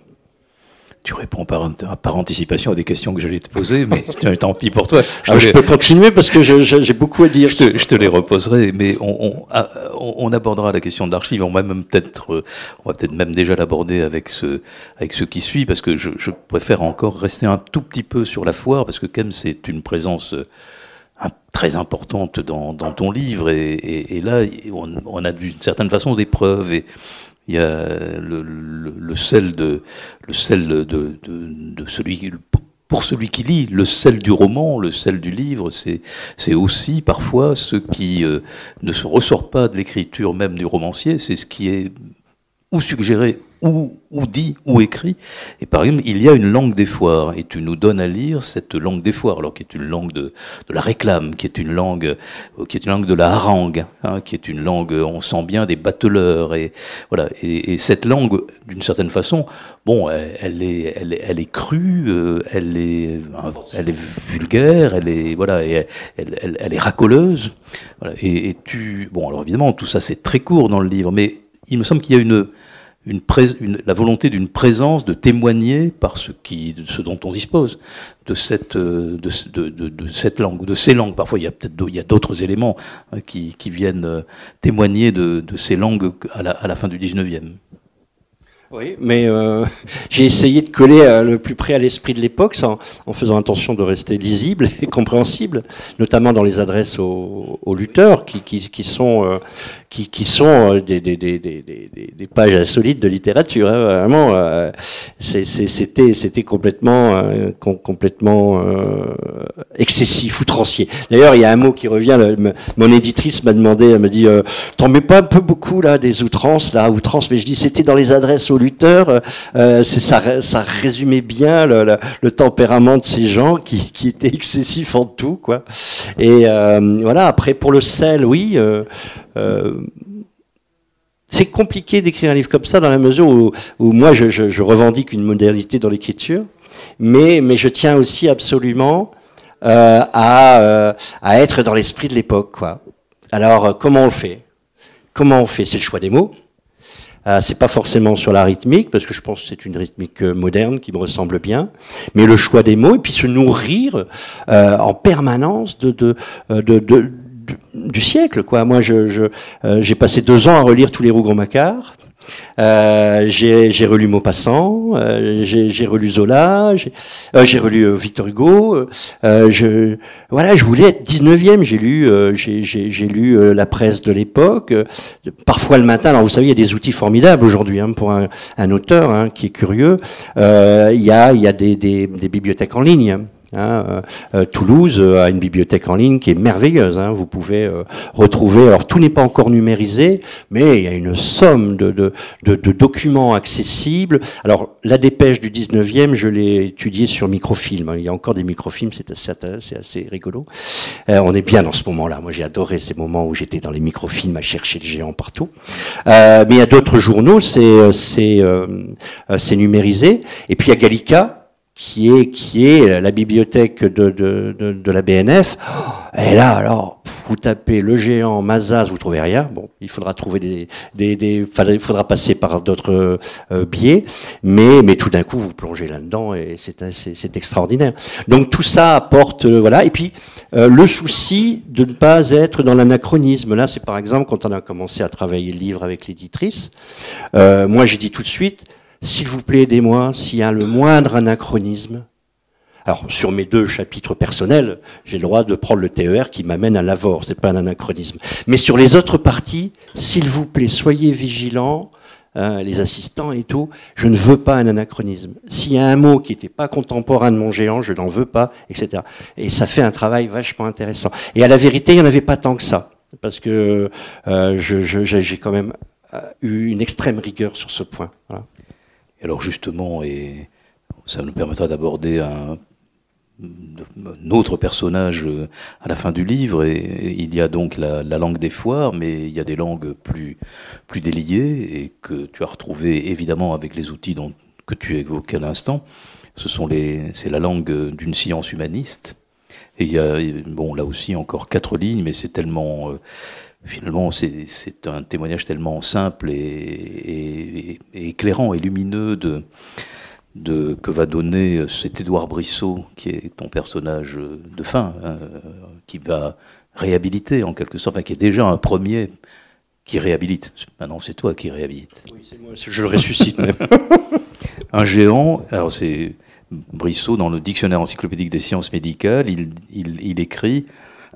[SPEAKER 2] Tu réponds par, par, anticipation à des questions que j'allais te poser, mais tant pis pour toi.
[SPEAKER 3] Je, ah, je peux continuer parce que j'ai beaucoup à dire.
[SPEAKER 2] Je te, je te les reposerai, mais on, on, on, abordera la question de l'archive. On va même peut-être, on va peut-être même déjà l'aborder avec ce, avec ce qui suit, parce que je, je, préfère encore rester un tout petit peu sur la foire, parce que quand même c'est une présence très importante dans, dans ton livre, et, et, et là on, on a d'une certaine façon des preuves. Et, il y a le, sel de le sel celui pour celui qui lit le sel du roman, le sel du livre, c'est c'est aussi parfois ce qui euh, ne se ressort pas de l'écriture même du romancier, c'est ce qui est ou suggéré ou, dit ou écrit. Et par exemple, il y a une langue des foires, et tu nous donnes à lire cette langue des foires, alors qui est une langue de, la réclame, qui est une langue, euh, qui est une langue de la harangue, hein, qui est une langue, on sent bien des bateleurs, et voilà. Et, et cette langue, d'une certaine façon, bon, elle, est, elle, est, elle est crue, euh, elle est, elle est vulgaire, elle est, voilà, et elle, elle, elle, est racoleuse. Et tu, bon, alors évidemment, tout ça c'est très court dans le livre, mais il me semble qu'il y a une la volonté d'une présence, de témoigner par ce, qui, ce dont on dispose, de cette, de, de, de, cette langue, de ces langues. Parfois, il y a peut-être d'autres éléments hein, qui, qui, viennent euh, témoigner de, ces langues à la, à la fin du 19e.
[SPEAKER 3] Oui, mais euh, j'ai essayé de coller euh, le plus près à l'esprit de l'époque en, faisant attention de rester lisible et compréhensible, notamment dans les adresses aux, aux lutteurs qui, qui, sont, euh, qui, qui, sont euh, des, des, des, des, pages insolites de littérature. Hein, vraiment, euh, c'était complètement euh, complètement excessif, outrancier. D'ailleurs, il y a un mot qui revient. Mon éditrice m'a demandé, elle me dit, t'en mets pas un peu beaucoup là des outrances là, outrances, mais je dis c'était dans les adresses aux lutteurs. ça, ça résumait bien le, le, le, tempérament de ces gens qui, qui étaient excessifs en tout, quoi. Et voilà. Après, pour le sel, oui. C'est compliqué d'écrire un livre comme ça dans la mesure où, moi je, revendique une modernité dans l'écriture, mais, je tiens aussi absolument à, à être dans l'esprit de l'époque. Alors comment on le fait? Comment on fait? C'est le choix des mots. Euh, c'est pas forcément sur la rythmique, parce que je pense que c'est une rythmique euh, moderne qui me ressemble bien, mais le choix des mots, et puis se nourrir euh, en permanence de, du siècle. Quoi. Moi, j'ai je, passé deux ans à relire tous les Rougon-Macquart. Euh, j'ai relu Maupassant, euh, j'ai relu Zola, j'ai euh, relu euh, Victor Hugo. Euh, je, voilà, je voulais être 19e. J'ai lu, j'ai lu la presse de l'époque. parfois le matin. Alors vous savez, il y a des outils formidables aujourd'hui hein, pour un, un auteur hein, qui est curieux. Il y a, y a des, des, des bibliothèques en ligne. Hein, euh, euh, Toulouse a une bibliothèque en ligne qui est merveilleuse. Hein, vous pouvez euh, retrouver, alors tout n'est pas encore numérisé, mais il y a une somme de, de, de, de documents accessibles. Alors la dépêche du 19e, je l'ai étudiée sur microfilm. Hein. Il y a encore des microfilms, c'est assez, assez rigolo. on est bien dans ce moment-là. Moi j'ai adoré ces moments où j'étais dans les microfilms à chercher le géant partout. mais il y a d'autres journaux, c'est c'est numérisé. Et puis il y a Gallica qui est, la bibliothèque de, la BNF. Et là, alors, vous tapez le géant Mazas, vous trouvez rien. Bon, il faudra trouver des, des, des il faudra passer par d'autres euh, biais, mais, mais tout d'un coup, vous plongez là-dedans et c'est, c'est, extraordinaire. Donc tout ça apporte, euh, voilà. Et puis euh, le souci de ne pas être dans l'anachronisme. Là, c'est par exemple quand on a commencé à travailler le livre avec l'éditrice. moi, j'ai dit tout de suite s'il vous plaît, aidez-moi s'il y a le moindre anachronisme. Alors, sur mes deux chapitres personnels, j'ai le droit de prendre le TER qui m'amène à l'avor, c'est pas un anachronisme. Mais sur les autres parties, s'il vous plaît, soyez vigilants, hein, les assistants et tout, je ne veux pas un anachronisme. S'il y a un mot qui n'était pas contemporain de mon géant, je n'en veux pas, etc. Et ça fait un travail vachement intéressant. Et à la vérité, il n'y en avait pas tant que ça, parce que euh, j'ai quand même euh, eu une extrême rigueur sur ce point.
[SPEAKER 2] Alors justement, et ça nous permettra d'aborder un, autre personnage euh, à la fin du livre, et, il y a donc la, langue des foires, mais il y a des langues plus, plus déliées, et que tu as retrouvé évidemment avec les outils dont, que tu évoquais à l'instant. Ce sont les, c'est la langue d'une science humaniste. Et il y a, bon, là aussi encore quatre lignes, mais c'est tellement, euh, finalement, c'est un témoignage tellement simple et, éclairant et lumineux de, de, que va donner cet Édouard Brissot, qui est ton personnage de fin, hein, qui va réhabiliter en quelque sorte, enfin, qui est déjà un premier qui réhabilite. Maintenant, c'est toi qui réhabilite.
[SPEAKER 3] Oui, c'est moi, je le ressuscite même.
[SPEAKER 2] un géant, alors c'est Brissot dans le dictionnaire encyclopédique des sciences médicales, il, il, il écrit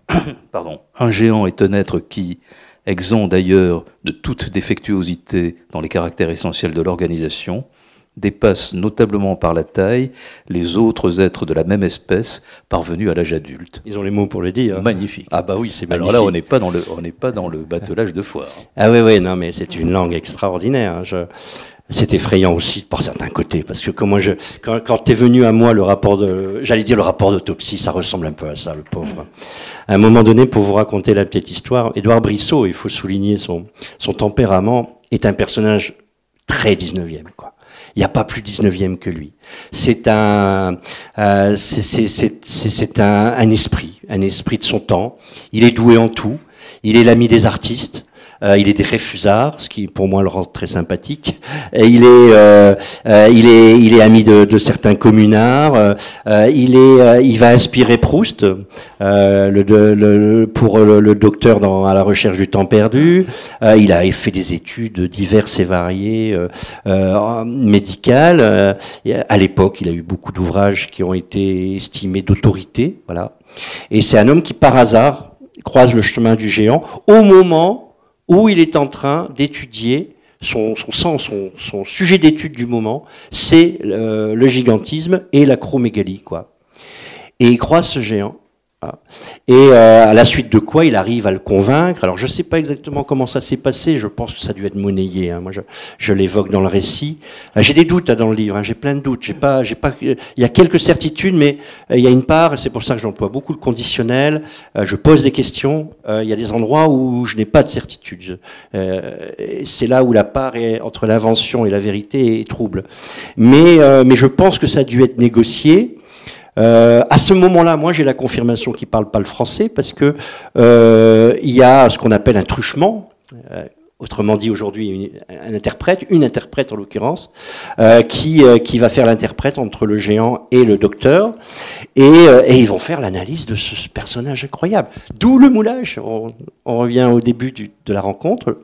[SPEAKER 2] Pardon, un géant est un être qui, exempt d'ailleurs de toute défectuosité dans les caractères essentiels de l'organisation, dépasse notablement par la taille les autres êtres de la même espèce parvenus à l'âge adulte.
[SPEAKER 3] Ils ont les mots pour le dire.
[SPEAKER 2] Magnifique.
[SPEAKER 3] Ah bah oui, c'est magnifique.
[SPEAKER 2] Alors là, on n'est pas dans le, on n'est pas dans le batelage de foire.
[SPEAKER 3] Ah oui, oui, non, mais c'est une langue extraordinaire. Hein. Je, c'est effrayant aussi par certains côtés, parce que quand, quand est venu à moi le rapport de, j'allais dire le rapport d'autopsie, ça ressemble un peu à ça, le pauvre. À un moment donné, pour vous raconter la petite histoire, Édouard Brissot, il faut souligner son, son tempérament, est un personnage très 19e, quoi. Il n'y a pas plus 19e que lui. C'est un, euh, c'est un, un esprit, un esprit de son temps. Il est doué en tout. Il est l'ami des artistes. Euh, il est des réfusards, ce qui pour moi le rend très sympathique. Il est, euh, euh, il est, il est ami de, de certains communards. il est, il va inspirer Proust, le, le, pour le, docteur dans, à la recherche du temps perdu. il a fait des études diverses et variées médicales. à l'époque, il a eu beaucoup d'ouvrages qui ont été estimés d'autorité. Voilà. Et c'est un homme qui, par hasard, croise le chemin du géant au moment où il est en train d'étudier son, son, son, son, sujet d'étude du moment, c'est le, gigantisme et l'acromégalie. Quoi. Et il croise ce géant, Et euh, à la suite de quoi il arrive à le convaincre. Alors je ne sais pas exactement comment ça s'est passé, je pense que ça a dû être monnayé. Hein. Moi je, je l'évoque dans le récit. Euh, j'ai des doutes hein, dans le livre, hein. j'ai plein de doutes. J'ai pas, j'ai pas, il y a quelques certitudes, mais euh, il y a une part, c'est pour ça que j'emploie beaucoup le conditionnel. je pose des questions. il y a des endroits où je n'ai pas de certitude. c'est là où la part est, entre l'invention et la vérité est trouble. Mais, mais je pense que ça a dû être négocié. Euh, à ce moment-là, moi, j'ai la confirmation qu'il parle pas le français parce que euh, il y a ce qu'on appelle un truchement. Autrement dit aujourd'hui un interprète, une interprète en l'occurrence, euh, qui, euh, qui va faire l'interprète entre le géant et le docteur, et, euh, et ils vont faire l'analyse de ce personnage incroyable. D'où le moulage, on, revient au début de la rencontre,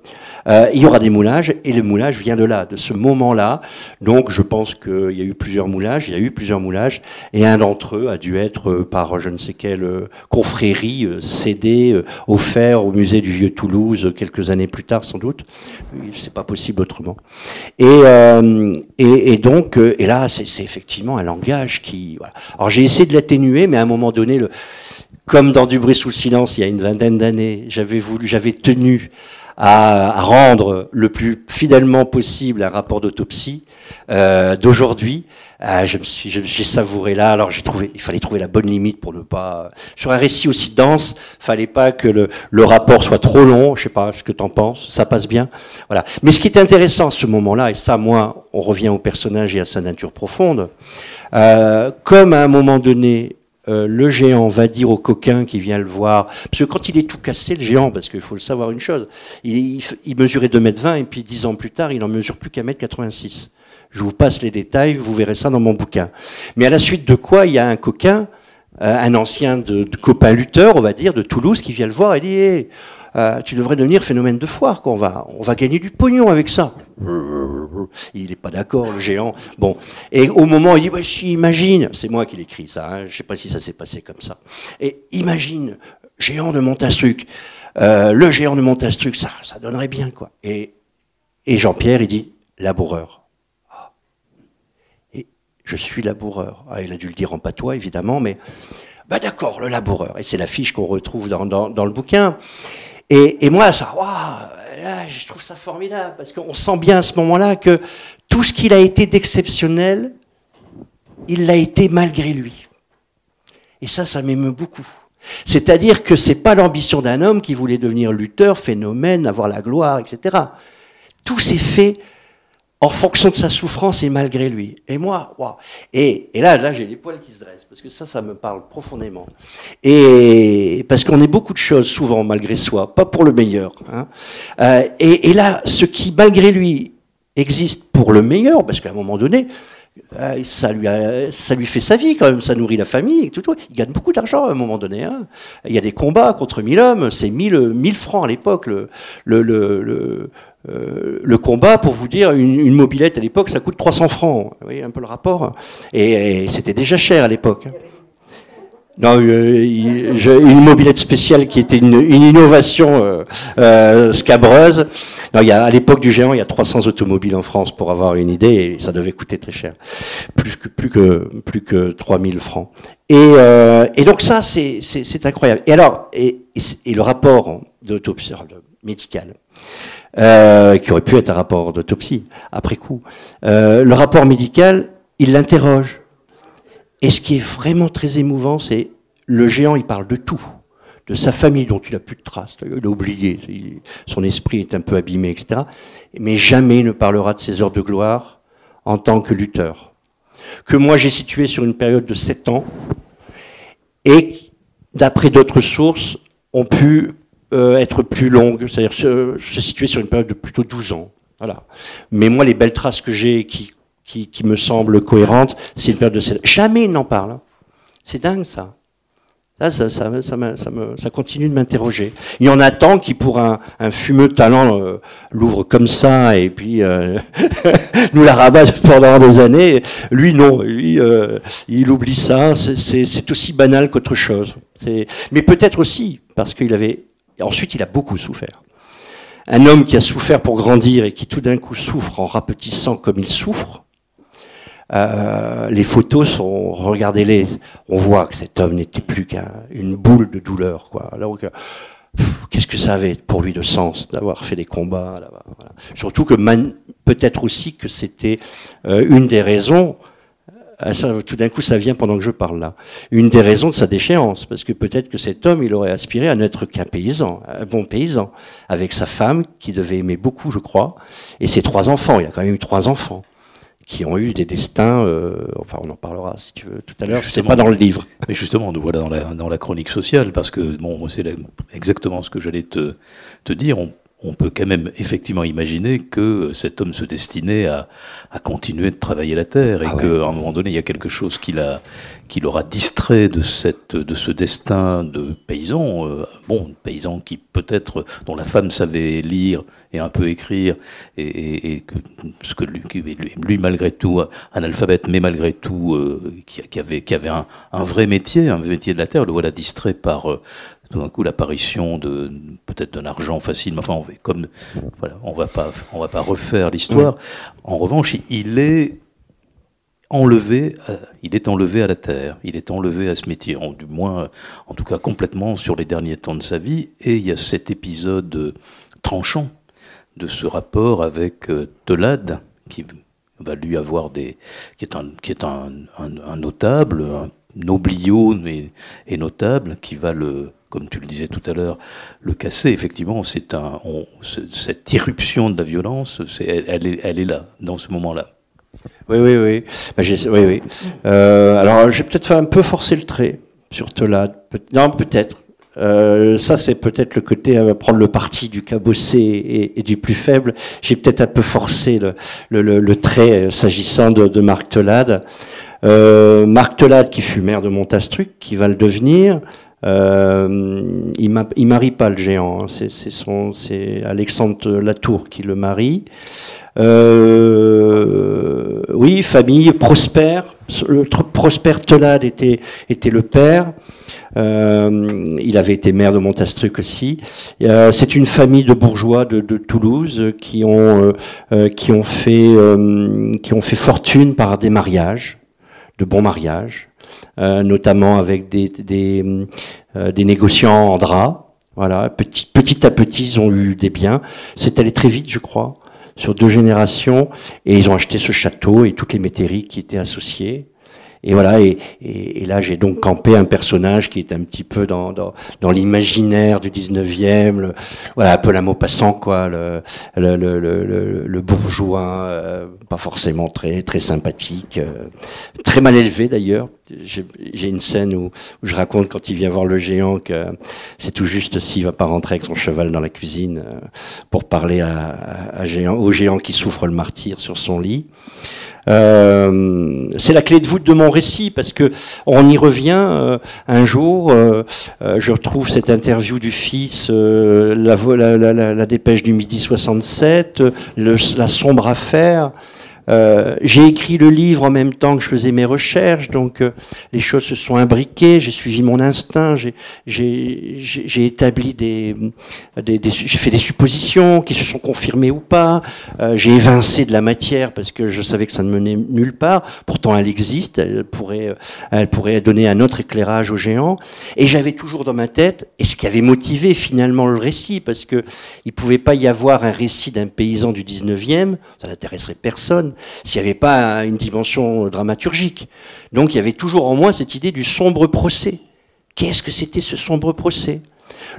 [SPEAKER 3] il y aura des moulages, et le moulage vient de là, de ce moment-là, donc je pense qu'il y a eu plusieurs moulages, il y a eu plusieurs moulages, et un d'entre eux a dû être par je ne sais quelle confrérie cédé, offert au musée du Vieux Toulouse quelques années plus tard, sans doute. C'est pas possible autrement. Et, euh, et, donc, euh, et là, c'est effectivement un langage qui. Alors j'ai essayé de l'atténuer, mais à un moment donné, comme dans Du bruit sous le silence, il y a une vingtaine d'années, j'avais voulu, j'avais tenu à, à, rendre le plus fidèlement possible un rapport d'autopsie euh, d'aujourd'hui. Euh, je me suis, j'ai savouré là. Alors j'ai trouvé, il fallait trouver la bonne limite pour ne pas. Sur un récit aussi dense, fallait pas que le, le rapport soit trop long. Je sais pas ce que tu en penses. Ça passe bien. Voilà. Mais ce qui est intéressant à ce moment-là, et ça, moi, on revient au personnage et à sa nature profonde. Euh, comme à un moment donné, euh, le géant va dire au coquin qui vient le voir, parce que quand il est tout cassé, le géant, parce qu'il faut le savoir une chose, il, mesurait 2m20 et puis 10 ans plus tard, il en mesure plus qu'à 1m86. Je vous passe les détails, vous verrez ça dans mon bouquin. Mais à la suite de quoi, il y a un coquin, euh, un ancien copain lutteur, on va dire, de Toulouse, qui vient le voir et dit hey, euh, Tu devrais devenir phénomène de foire, quoi. On, va, on va gagner du pognon avec ça. Il n'est pas d'accord, le géant. Bon. Et au moment, il dit bah, si, Imagine, c'est moi qui l'écris ça, hein, je ne sais pas si ça s'est passé comme ça. Et imagine, géant de Montastruc. Euh, le géant de Montastruc, ça, ça donnerait bien, quoi. Et, et Jean-Pierre, il dit Laboureur je suis laboureur. Ah, il a dû le dire en patois, évidemment, mais bah d'accord, le laboureur. Et c'est la fiche qu'on retrouve dans, le bouquin. Et, moi, ça, waouh, je trouve ça formidable, parce qu'on sent bien à ce moment-là que tout ce qu'il a été d'exceptionnel, il l'a été malgré lui. Et ça, ça m'émeut beaucoup. C'est-à-dire que c'est pas l'ambition d'un homme qui voulait devenir lutteur, phénomène, avoir la gloire, etc. Tout s'est fait en fonction de sa souffrance et malgré lui. Et moi, waouh. Et, et là, là, j'ai les poils qui se dressent parce que ça, ça me parle profondément. Et parce qu'on est beaucoup de choses souvent malgré soi, pas pour le meilleur. Hein. Euh, et, là, ce qui malgré lui existe pour le meilleur, parce qu'à un moment donné, euh, ça lui, fait sa vie quand même, ça nourrit la famille. Et tout. Il gagne beaucoup d'argent à un moment donné. Hein. Il y a des combats contre 1000 hommes, c'est 1000, 1000 francs à l'époque. Euh, le combat, pour vous dire, une, mobilette à l'époque, ça coûte 300 francs. Vous voyez un peu le rapport Et, et c'était déjà cher à l'époque. Non, euh, une mobilette spéciale qui était une, une innovation euh, euh, scabreuse. Non, il y a, à l'époque du géant, il y a 300 automobiles en France pour avoir une idée, et ça devait coûter très cher, plus que plus que plus que 3000 francs. Et, euh, et donc ça, c'est incroyable. Et alors, et, et le rapport d'autopsie médicale euh, qui aurait pu être un rapport d'autopsie après coup. Le rapport médical, il l'interroge. Et ce qui est vraiment très émouvant, c'est le géant, il parle de tout, de sa famille dont il a plus de traces, il a oublié, son esprit est un peu abîmé, etc. Mais jamais il ne parlera de ses heures de gloire en tant que lutteur. Que moi j'ai situé sur une période de sept ans, et d'après d'autres sources, ont pu euh, être plus longue, c'est-à-dire se, situer sur une période de plutôt 12 ans. Mais moi, les belles traces que j'ai qui, qui, me semblent cohérentes, c'est une période de 7 Jamais il n'en parle. Hein. C'est dingue ça. Là, ça, ça, ça, me, ça, continue de m'interroger. Il y en a tant qui, pour un, fumeux talent, euh, l'ouvre comme ça et puis euh, nous la rabat pendant des années. Lui, non. Lui, euh, il oublie ça. C'est aussi banal qu'autre chose. Mais peut-être aussi parce qu'il avait ensuite, il a beaucoup souffert. Un homme qui a souffert pour grandir et qui tout d'un coup souffre en rapetissant comme il souffre, Euh, les photos sont, regardez-les, on voit que cet homme n'était plus qu'une boule de douleur. Quoi. Alors que, qu'est-ce que ça avait pour lui de sens d'avoir fait des combats voilà. Surtout que peut-être aussi que c'était euh, une des raisons tout d'un coup, ça vient pendant que je parle là. Une des raisons de sa déchéance, parce que peut-être que cet homme, il aurait aspiré à n'être qu'un paysan, un bon paysan, avec sa femme, qui devait aimer beaucoup, je crois, et ses trois enfants. Il a quand même eu trois enfants qui ont eu des destins, euh, enfin on en parlera si tu veux tout à l'heure, c'est pas dans le livre.
[SPEAKER 2] Mais justement, nous voilà dans la, dans la chronique sociale, parce que bon, c'est exactement ce que j'allais te, te dire. On, on peut quand même effectivement imaginer que cet homme se destinait à, à continuer de travailler la terre et ah qu'à un moment donné, il y a quelque chose qui l'a qui l'aura distrait de cette de ce destin de paysan, euh, bon, paysan qui peut-être dont la femme savait lire et un peu écrire et, et, que ce que lui, lui, malgré tout analphabète, mais malgré tout euh, qui, qui, avait qui avait un, un, vrai métier, un métier de la terre, le voilà distrait par euh, tout d'un coup l'apparition de peut-être d'un argent facile. Enfin, on, comme voilà, on va pas on va pas refaire l'histoire. En revanche, il est enlevé, il est enlevé à la terre, il est enlevé à ce métier, en, du moins, en tout cas complètement sur les derniers temps de sa vie. Et il y a cet épisode tranchant de ce rapport avec euh, Tolade, qui va lui avoir des, qui est un, qui est un, un, notable, un noblio et notable, qui va le comme tu le disais tout à l'heure, le casser, effectivement, c'est un, cette irruption de la violence, elle, est, là, dans ce moment-là.
[SPEAKER 3] Oui, oui, oui. Bah. Euh, alors, j'ai peut-être un peu forcé le trait sur Tolade. non, peut-être. Euh, ça, c'est peut-être le côté à prendre le parti du cabossé et, du plus faible. J'ai peut-être un peu forcé le, trait euh, s'agissant de, Marc Tolade. Euh, Marc Tolade, qui fut maire de Montastruc, qui va le devenir, euh, il marie pas le géant, hein. c'est Alexandre Latour qui le marie. Euh, oui, famille prospère. Le prospère Telade était, était le père. Euh, il avait été maire de Montastruc aussi. Euh, c'est une famille de bourgeois de, Toulouse qui ont qui ont fait qui ont fait fortune par des mariages, de bons mariages. Euh, notamment avec des, des, euh, des, négociants en drap. Voilà, petit, petit à petit, ils ont eu des biens. C'est allé très vite, je crois, sur deux générations, et ils ont acheté ce château et toutes les métairies qui étaient associées. Et voilà, et, là j'ai donc campé un personnage qui est un petit peu dans, l'imaginaire du 19e, voilà, un peu la mot passant, quoi, le, bourgeois, euh, pas forcément très, très sympathique, euh, très mal élevé d'ailleurs. J'ai une scène où, je raconte quand il vient voir le géant que c'est tout juste s'il va pas rentrer avec son cheval dans la cuisine euh, pour parler au géant qui souffre le martyr sur son lit. Euh, c'est la clé de voûte de mon récit parce que on y revient euh, un jour. Euh, je retrouve cette interview du fils, la, dépêche du midi 67, le, la sombre affaire. Euh, j'ai écrit le livre en même temps que je faisais mes recherches, donc euh, les choses se sont imbriquées, j'ai suivi mon instinct, j'ai établi des, j'ai fait des suppositions qui se sont confirmées ou pas, euh, j'ai évincé de la matière parce que je savais que ça ne menait nulle part, pourtant elle existe, elle pourrait, elle pourrait donner un autre éclairage aux géants, et j'avais toujours dans ma tête, et ce qui avait motivé finalement le récit, parce que il pouvait pas y avoir un récit d'un paysan du 19e, ça n'intéresserait personne, s'il n'y avait pas une dimension dramaturgique. Donc il y avait toujours en moi cette idée du sombre procès. Qu'est-ce que c'était ce sombre procès?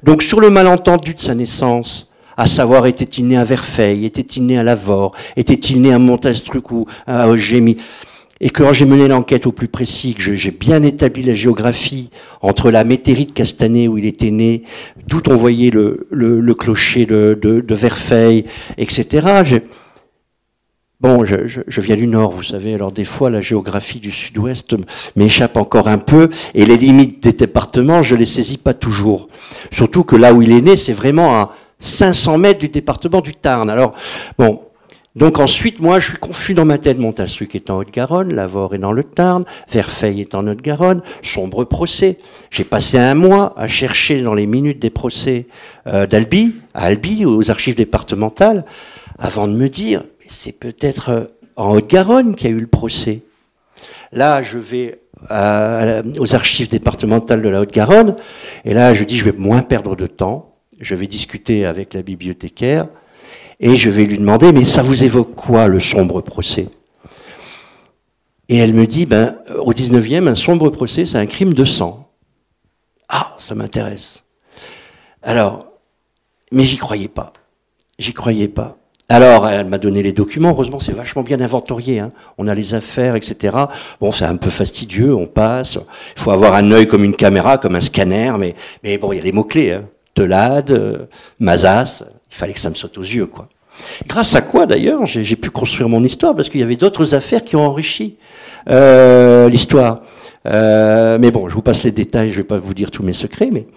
[SPEAKER 3] Donc sur le malentendu de sa naissance, à savoir était-il né à Verfeil, était-il né à Lavore, était-il né à Montastruc ou à Ogémy? Et quand j'ai mené l'enquête au plus précis, que j'ai bien établi la géographie entre la métairie de Castanet où il était né, d'où on voyait le, clocher de Verfeil, etc. Bon, je, viens du Nord, vous savez, alors des fois la géographie du Sud-Ouest m'échappe encore un peu, et les limites des départements, je les saisis pas toujours. Surtout que là où il est né, c'est vraiment à 500 mètres du département du Tarn. Alors, bon, donc ensuite, moi, je suis confus dans ma tête. Montastruc est en Haute-Garonne, Lavore est dans le Tarn, Verfeil est en Haute-Garonne, sombre procès. J'ai passé un mois à chercher dans les minutes des procès euh, d'Albi, à Albi, aux archives départementales, avant de me dire, c'est peut-être euh, en Haute-Garonne qu'il y a eu le procès. Là, je vais aux archives départementales de la Haute-Garonne, et là, je dis, je vais moins perdre de temps, je vais discuter avec la bibliothécaire, et je vais lui demander, mais ça vous évoque quoi, le sombre procès? Et elle me dit, ben, au 19e, un sombre procès, c'est un crime de sang. Ah, ça m'intéresse. Alors, mais j'y croyais pas. J'y croyais pas. Alors, elle m'a donné les documents. Heureusement, c'est vachement bien inventorié. Hein. On a les affaires, etc. Bon, c'est un peu fastidieux, on passe. Il faut avoir un œil comme une caméra, comme un scanner, mais, bon, il y a les mots-clés. Hein. Telade, euh, Mazas. Il fallait que ça me saute aux yeux, quoi. Grâce à quoi, d'ailleurs, j'ai pu construire mon histoire, parce qu'il y avait d'autres affaires qui ont enrichi euh, l'histoire. Euh, mais bon, je vous passe les détails, je ne vais pas vous dire tous mes secrets, mais,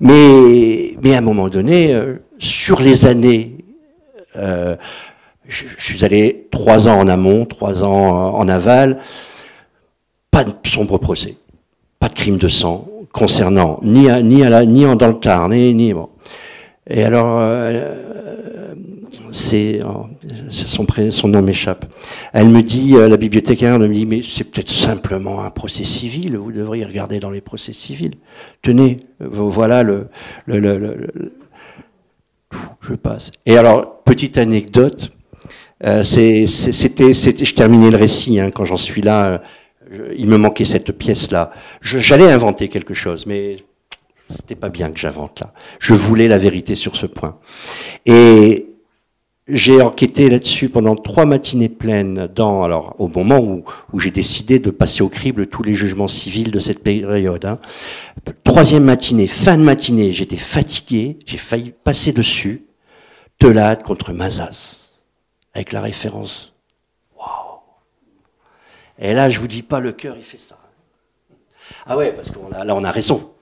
[SPEAKER 3] mais, mais à un moment donné, sur les années euh, je, suis allé trois ans en amont, trois ans en aval. Pas de sombre procès, pas de crime de sang concernant ni, ni, ni dans le Tarn, ni, bon. Et alors, euh, c'est son, nom m'échappe. Elle me dit, euh, la bibliothécaire me dit, mais c'est peut-être simplement un procès civil. Vous devriez regarder dans les procès civils. Tenez, voilà le je passe. Et alors, petite anecdote, euh, c'était, je terminais le récit hein, quand j'en suis là. Euh, il me manquait cette pièce-là. J'allais inventer quelque chose, mais c'était pas bien que j'invente là. Je voulais la vérité sur ce point. Et j'ai enquêté là-dessus pendant trois matinées pleines, dans, alors, au moment où, j'ai décidé de passer au crible tous les jugements civils de cette période. Hein. Troisième matinée, fin de matinée, j'étais fatigué, j'ai failli passer dessus. Telade contre Mazas, avec la référence. Waouh Et là, je vous dis pas, le cœur, il fait ça. Ah ouais, parce que là, on a raison.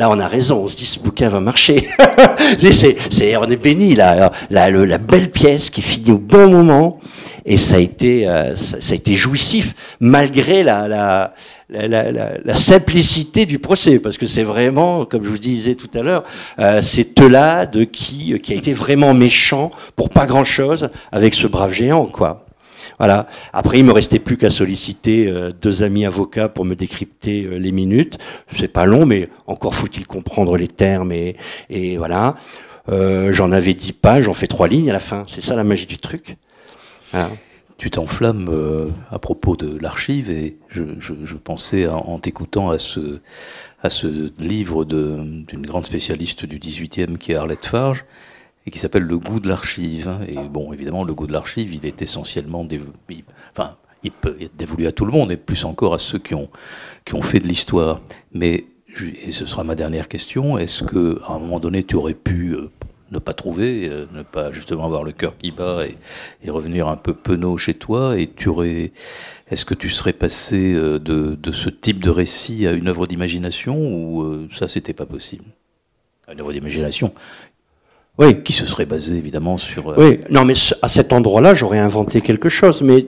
[SPEAKER 3] Là, on a raison, on se dit ce bouquin va marcher. c'est, on est béni, là. La, la, belle pièce qui finit au bon moment. Et ça a été, euh, ça, a été jouissif, malgré la, la, la, simplicité du procès. Parce que c'est vraiment, comme je vous disais tout à l'heure, euh, c'est de qui, qui a été vraiment méchant pour pas grand-chose avec ce brave géant, quoi. Voilà. Après, il me restait plus qu'à solliciter euh, deux amis avocats pour me décrypter euh, les minutes. C'est pas long, mais encore faut-il comprendre les termes et, voilà. Euh, j'en avais dix pages, j'en fais trois lignes à la fin. C'est ça la magie du truc.
[SPEAKER 2] Tu t'enflammes à propos de l'archive et je, je, pensais en, t'écoutant à ce, à ce livre d'une grande spécialiste du 18e qui est Arlette Farge et qui s'appelle Le goût de l'archive. Et bon, évidemment, le goût de l'archive, il est essentiellement dévolu, enfin, il peut être dévolu à tout le monde, et plus encore à ceux qui ont, qui ont fait de l'histoire. Mais, et ce sera ma dernière question, est-ce que à un moment donné, tu aurais pu euh, ne pas trouver, euh, ne pas justement avoir le cœur qui bat et, revenir un peu penaud chez toi, et tu est-ce que tu serais passé euh, de, de, ce type de récit à une œuvre d'imagination, ou ça, c'était pas possible? Une œuvre d'imagination oui. qui se serait basé évidemment sur.
[SPEAKER 3] Euh, oui, non, mais à cet endroit-là, j'aurais inventé quelque chose, mais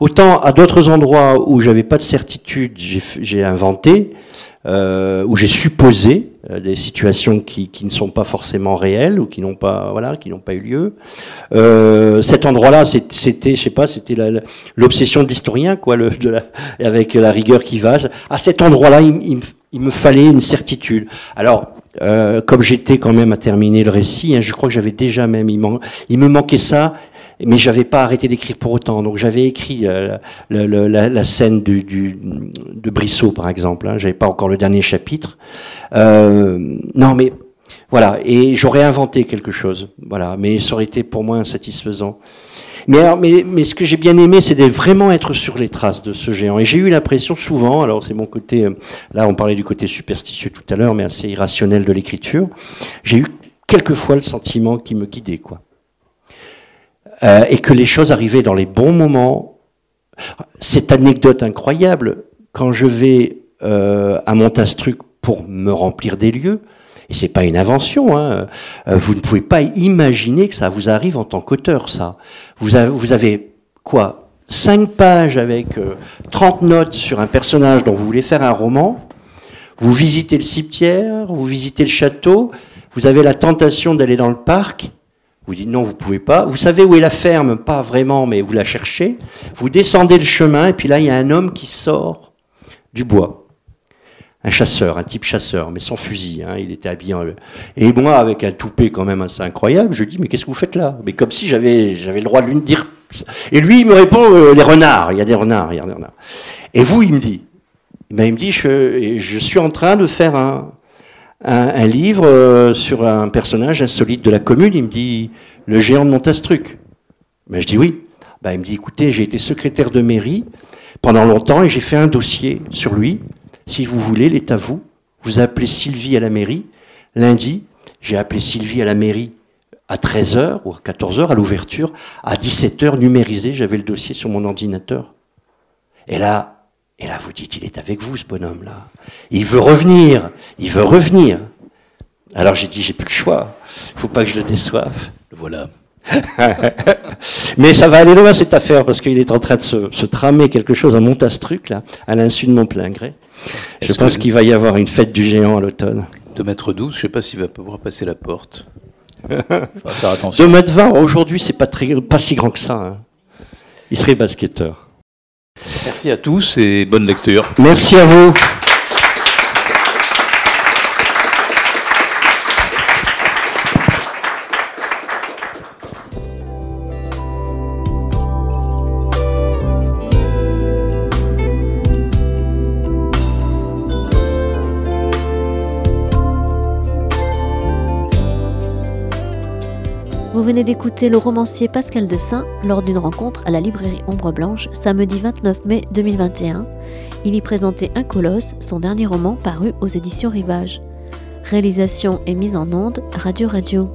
[SPEAKER 3] autant à d'autres endroits où j'avais pas de certitude, j'ai inventé, euh, où j'ai supposé euh, des situations qui, qui, ne sont pas forcément réelles ou qui n'ont pas, voilà, qui n'ont pas eu lieu. Euh, cet endroit-là, c'était, je sais pas, c'était l'obsession de l'historien, quoi, le, de la, avec la rigueur qui va. À cet endroit-là, il, il, il me fallait une certitude. Alors euh, comme j'étais quand même à terminer le récit, hein, je crois que j'avais déjà même, il, me manquait ça, mais j'avais pas arrêté d'écrire pour autant. Donc j'avais écrit euh, la, scène de Brissot, par exemple. Hein, j'avais pas encore le dernier chapitre. Euh, non, mais voilà, et j'aurais inventé quelque chose. Voilà, mais ça aurait été pour moi insatisfaisant. Mais, ce que j'ai bien aimé, c'est de vraiment être sur les traces de ce géant. Et j'ai eu l'impression souvent, alors c'est mon côté, euh, là on parlait du côté superstitieux tout à l'heure, mais assez irrationnel de l'écriture, j'ai eu quelquefois le sentiment qui me guidait, quoi. Euh, et que les choses arrivaient dans les bons moments. Cette anecdote incroyable, quand je vais euh, à Montastruc pour me remplir des lieux, et c'est pas une invention. Hein. Euh, vous ne pouvez pas imaginer que ça vous arrive en tant qu'auteur, ça. Vous avez, vous avez quoi Cinq pages avec 30 euh, notes sur un personnage dont vous voulez faire un roman. Vous visitez le cimetière, vous visitez le château. Vous avez la tentation d'aller dans le parc. Vous dites non, vous pouvez pas. Vous savez où est la ferme? Pas vraiment, mais vous la cherchez. Vous descendez le chemin et puis là, il y a un homme qui sort du bois. Un chasseur, un type chasseur, mais sans fusil. Hein, il était habillé en... Et moi, avec un toupet quand même assez incroyable, je dis mais qu'est-ce que vous faites là? Mais comme si j'avais le droit de lui dire. Et lui, il me répond euh, les renards. Il y a des renards, il y a des renards. Et vous, il me dit. Ben, il me dit je, suis en train de faire un, un, livre euh, sur un personnage insolite de la commune. Il me dit Le géant de Montastruc. Ben, je dis oui. Ben, il me dit Écoutez, j'ai été secrétaire de mairie pendant longtemps et j'ai fait un dossier sur lui. Si vous voulez, il est à vous. Vous appelez Sylvie à la mairie. Lundi, j'ai appelé Sylvie à la mairie à 13h ou à 14h à l'ouverture. À 17h, numérisé, j'avais le dossier sur mon ordinateur. Et là, et là, vous dites, il est avec vous, ce bonhomme-là. Il veut revenir. Il veut revenir. Alors j'ai dit, j'ai plus le choix. Il faut pas que je le déçoive.
[SPEAKER 2] Voilà.
[SPEAKER 3] Mais ça va aller loin cette affaire parce qu'il est en train de se, tramer quelque chose à Montastruc là, à l'insu de mon plein gré. Je pense qu'il va y avoir une fête du géant à l'automne.
[SPEAKER 2] 2 mètres 12, je sais pas s'il va pouvoir passer la porte.
[SPEAKER 3] 2 mètres 20, aujourd'hui c'est pas, très, pas si grand que ça. Hein. Il serait basketteur.
[SPEAKER 2] Merci à tous et bonne lecture.
[SPEAKER 3] Merci à. Vous
[SPEAKER 1] d'écouter le romancier Pascal Dessin lors d'une rencontre à la librairie Ombre Blanche samedi 29 mai 2021. Il y présentait Un colosse, son dernier roman paru aux éditions Rivage. Réalisation et mise en onde Radio Radio.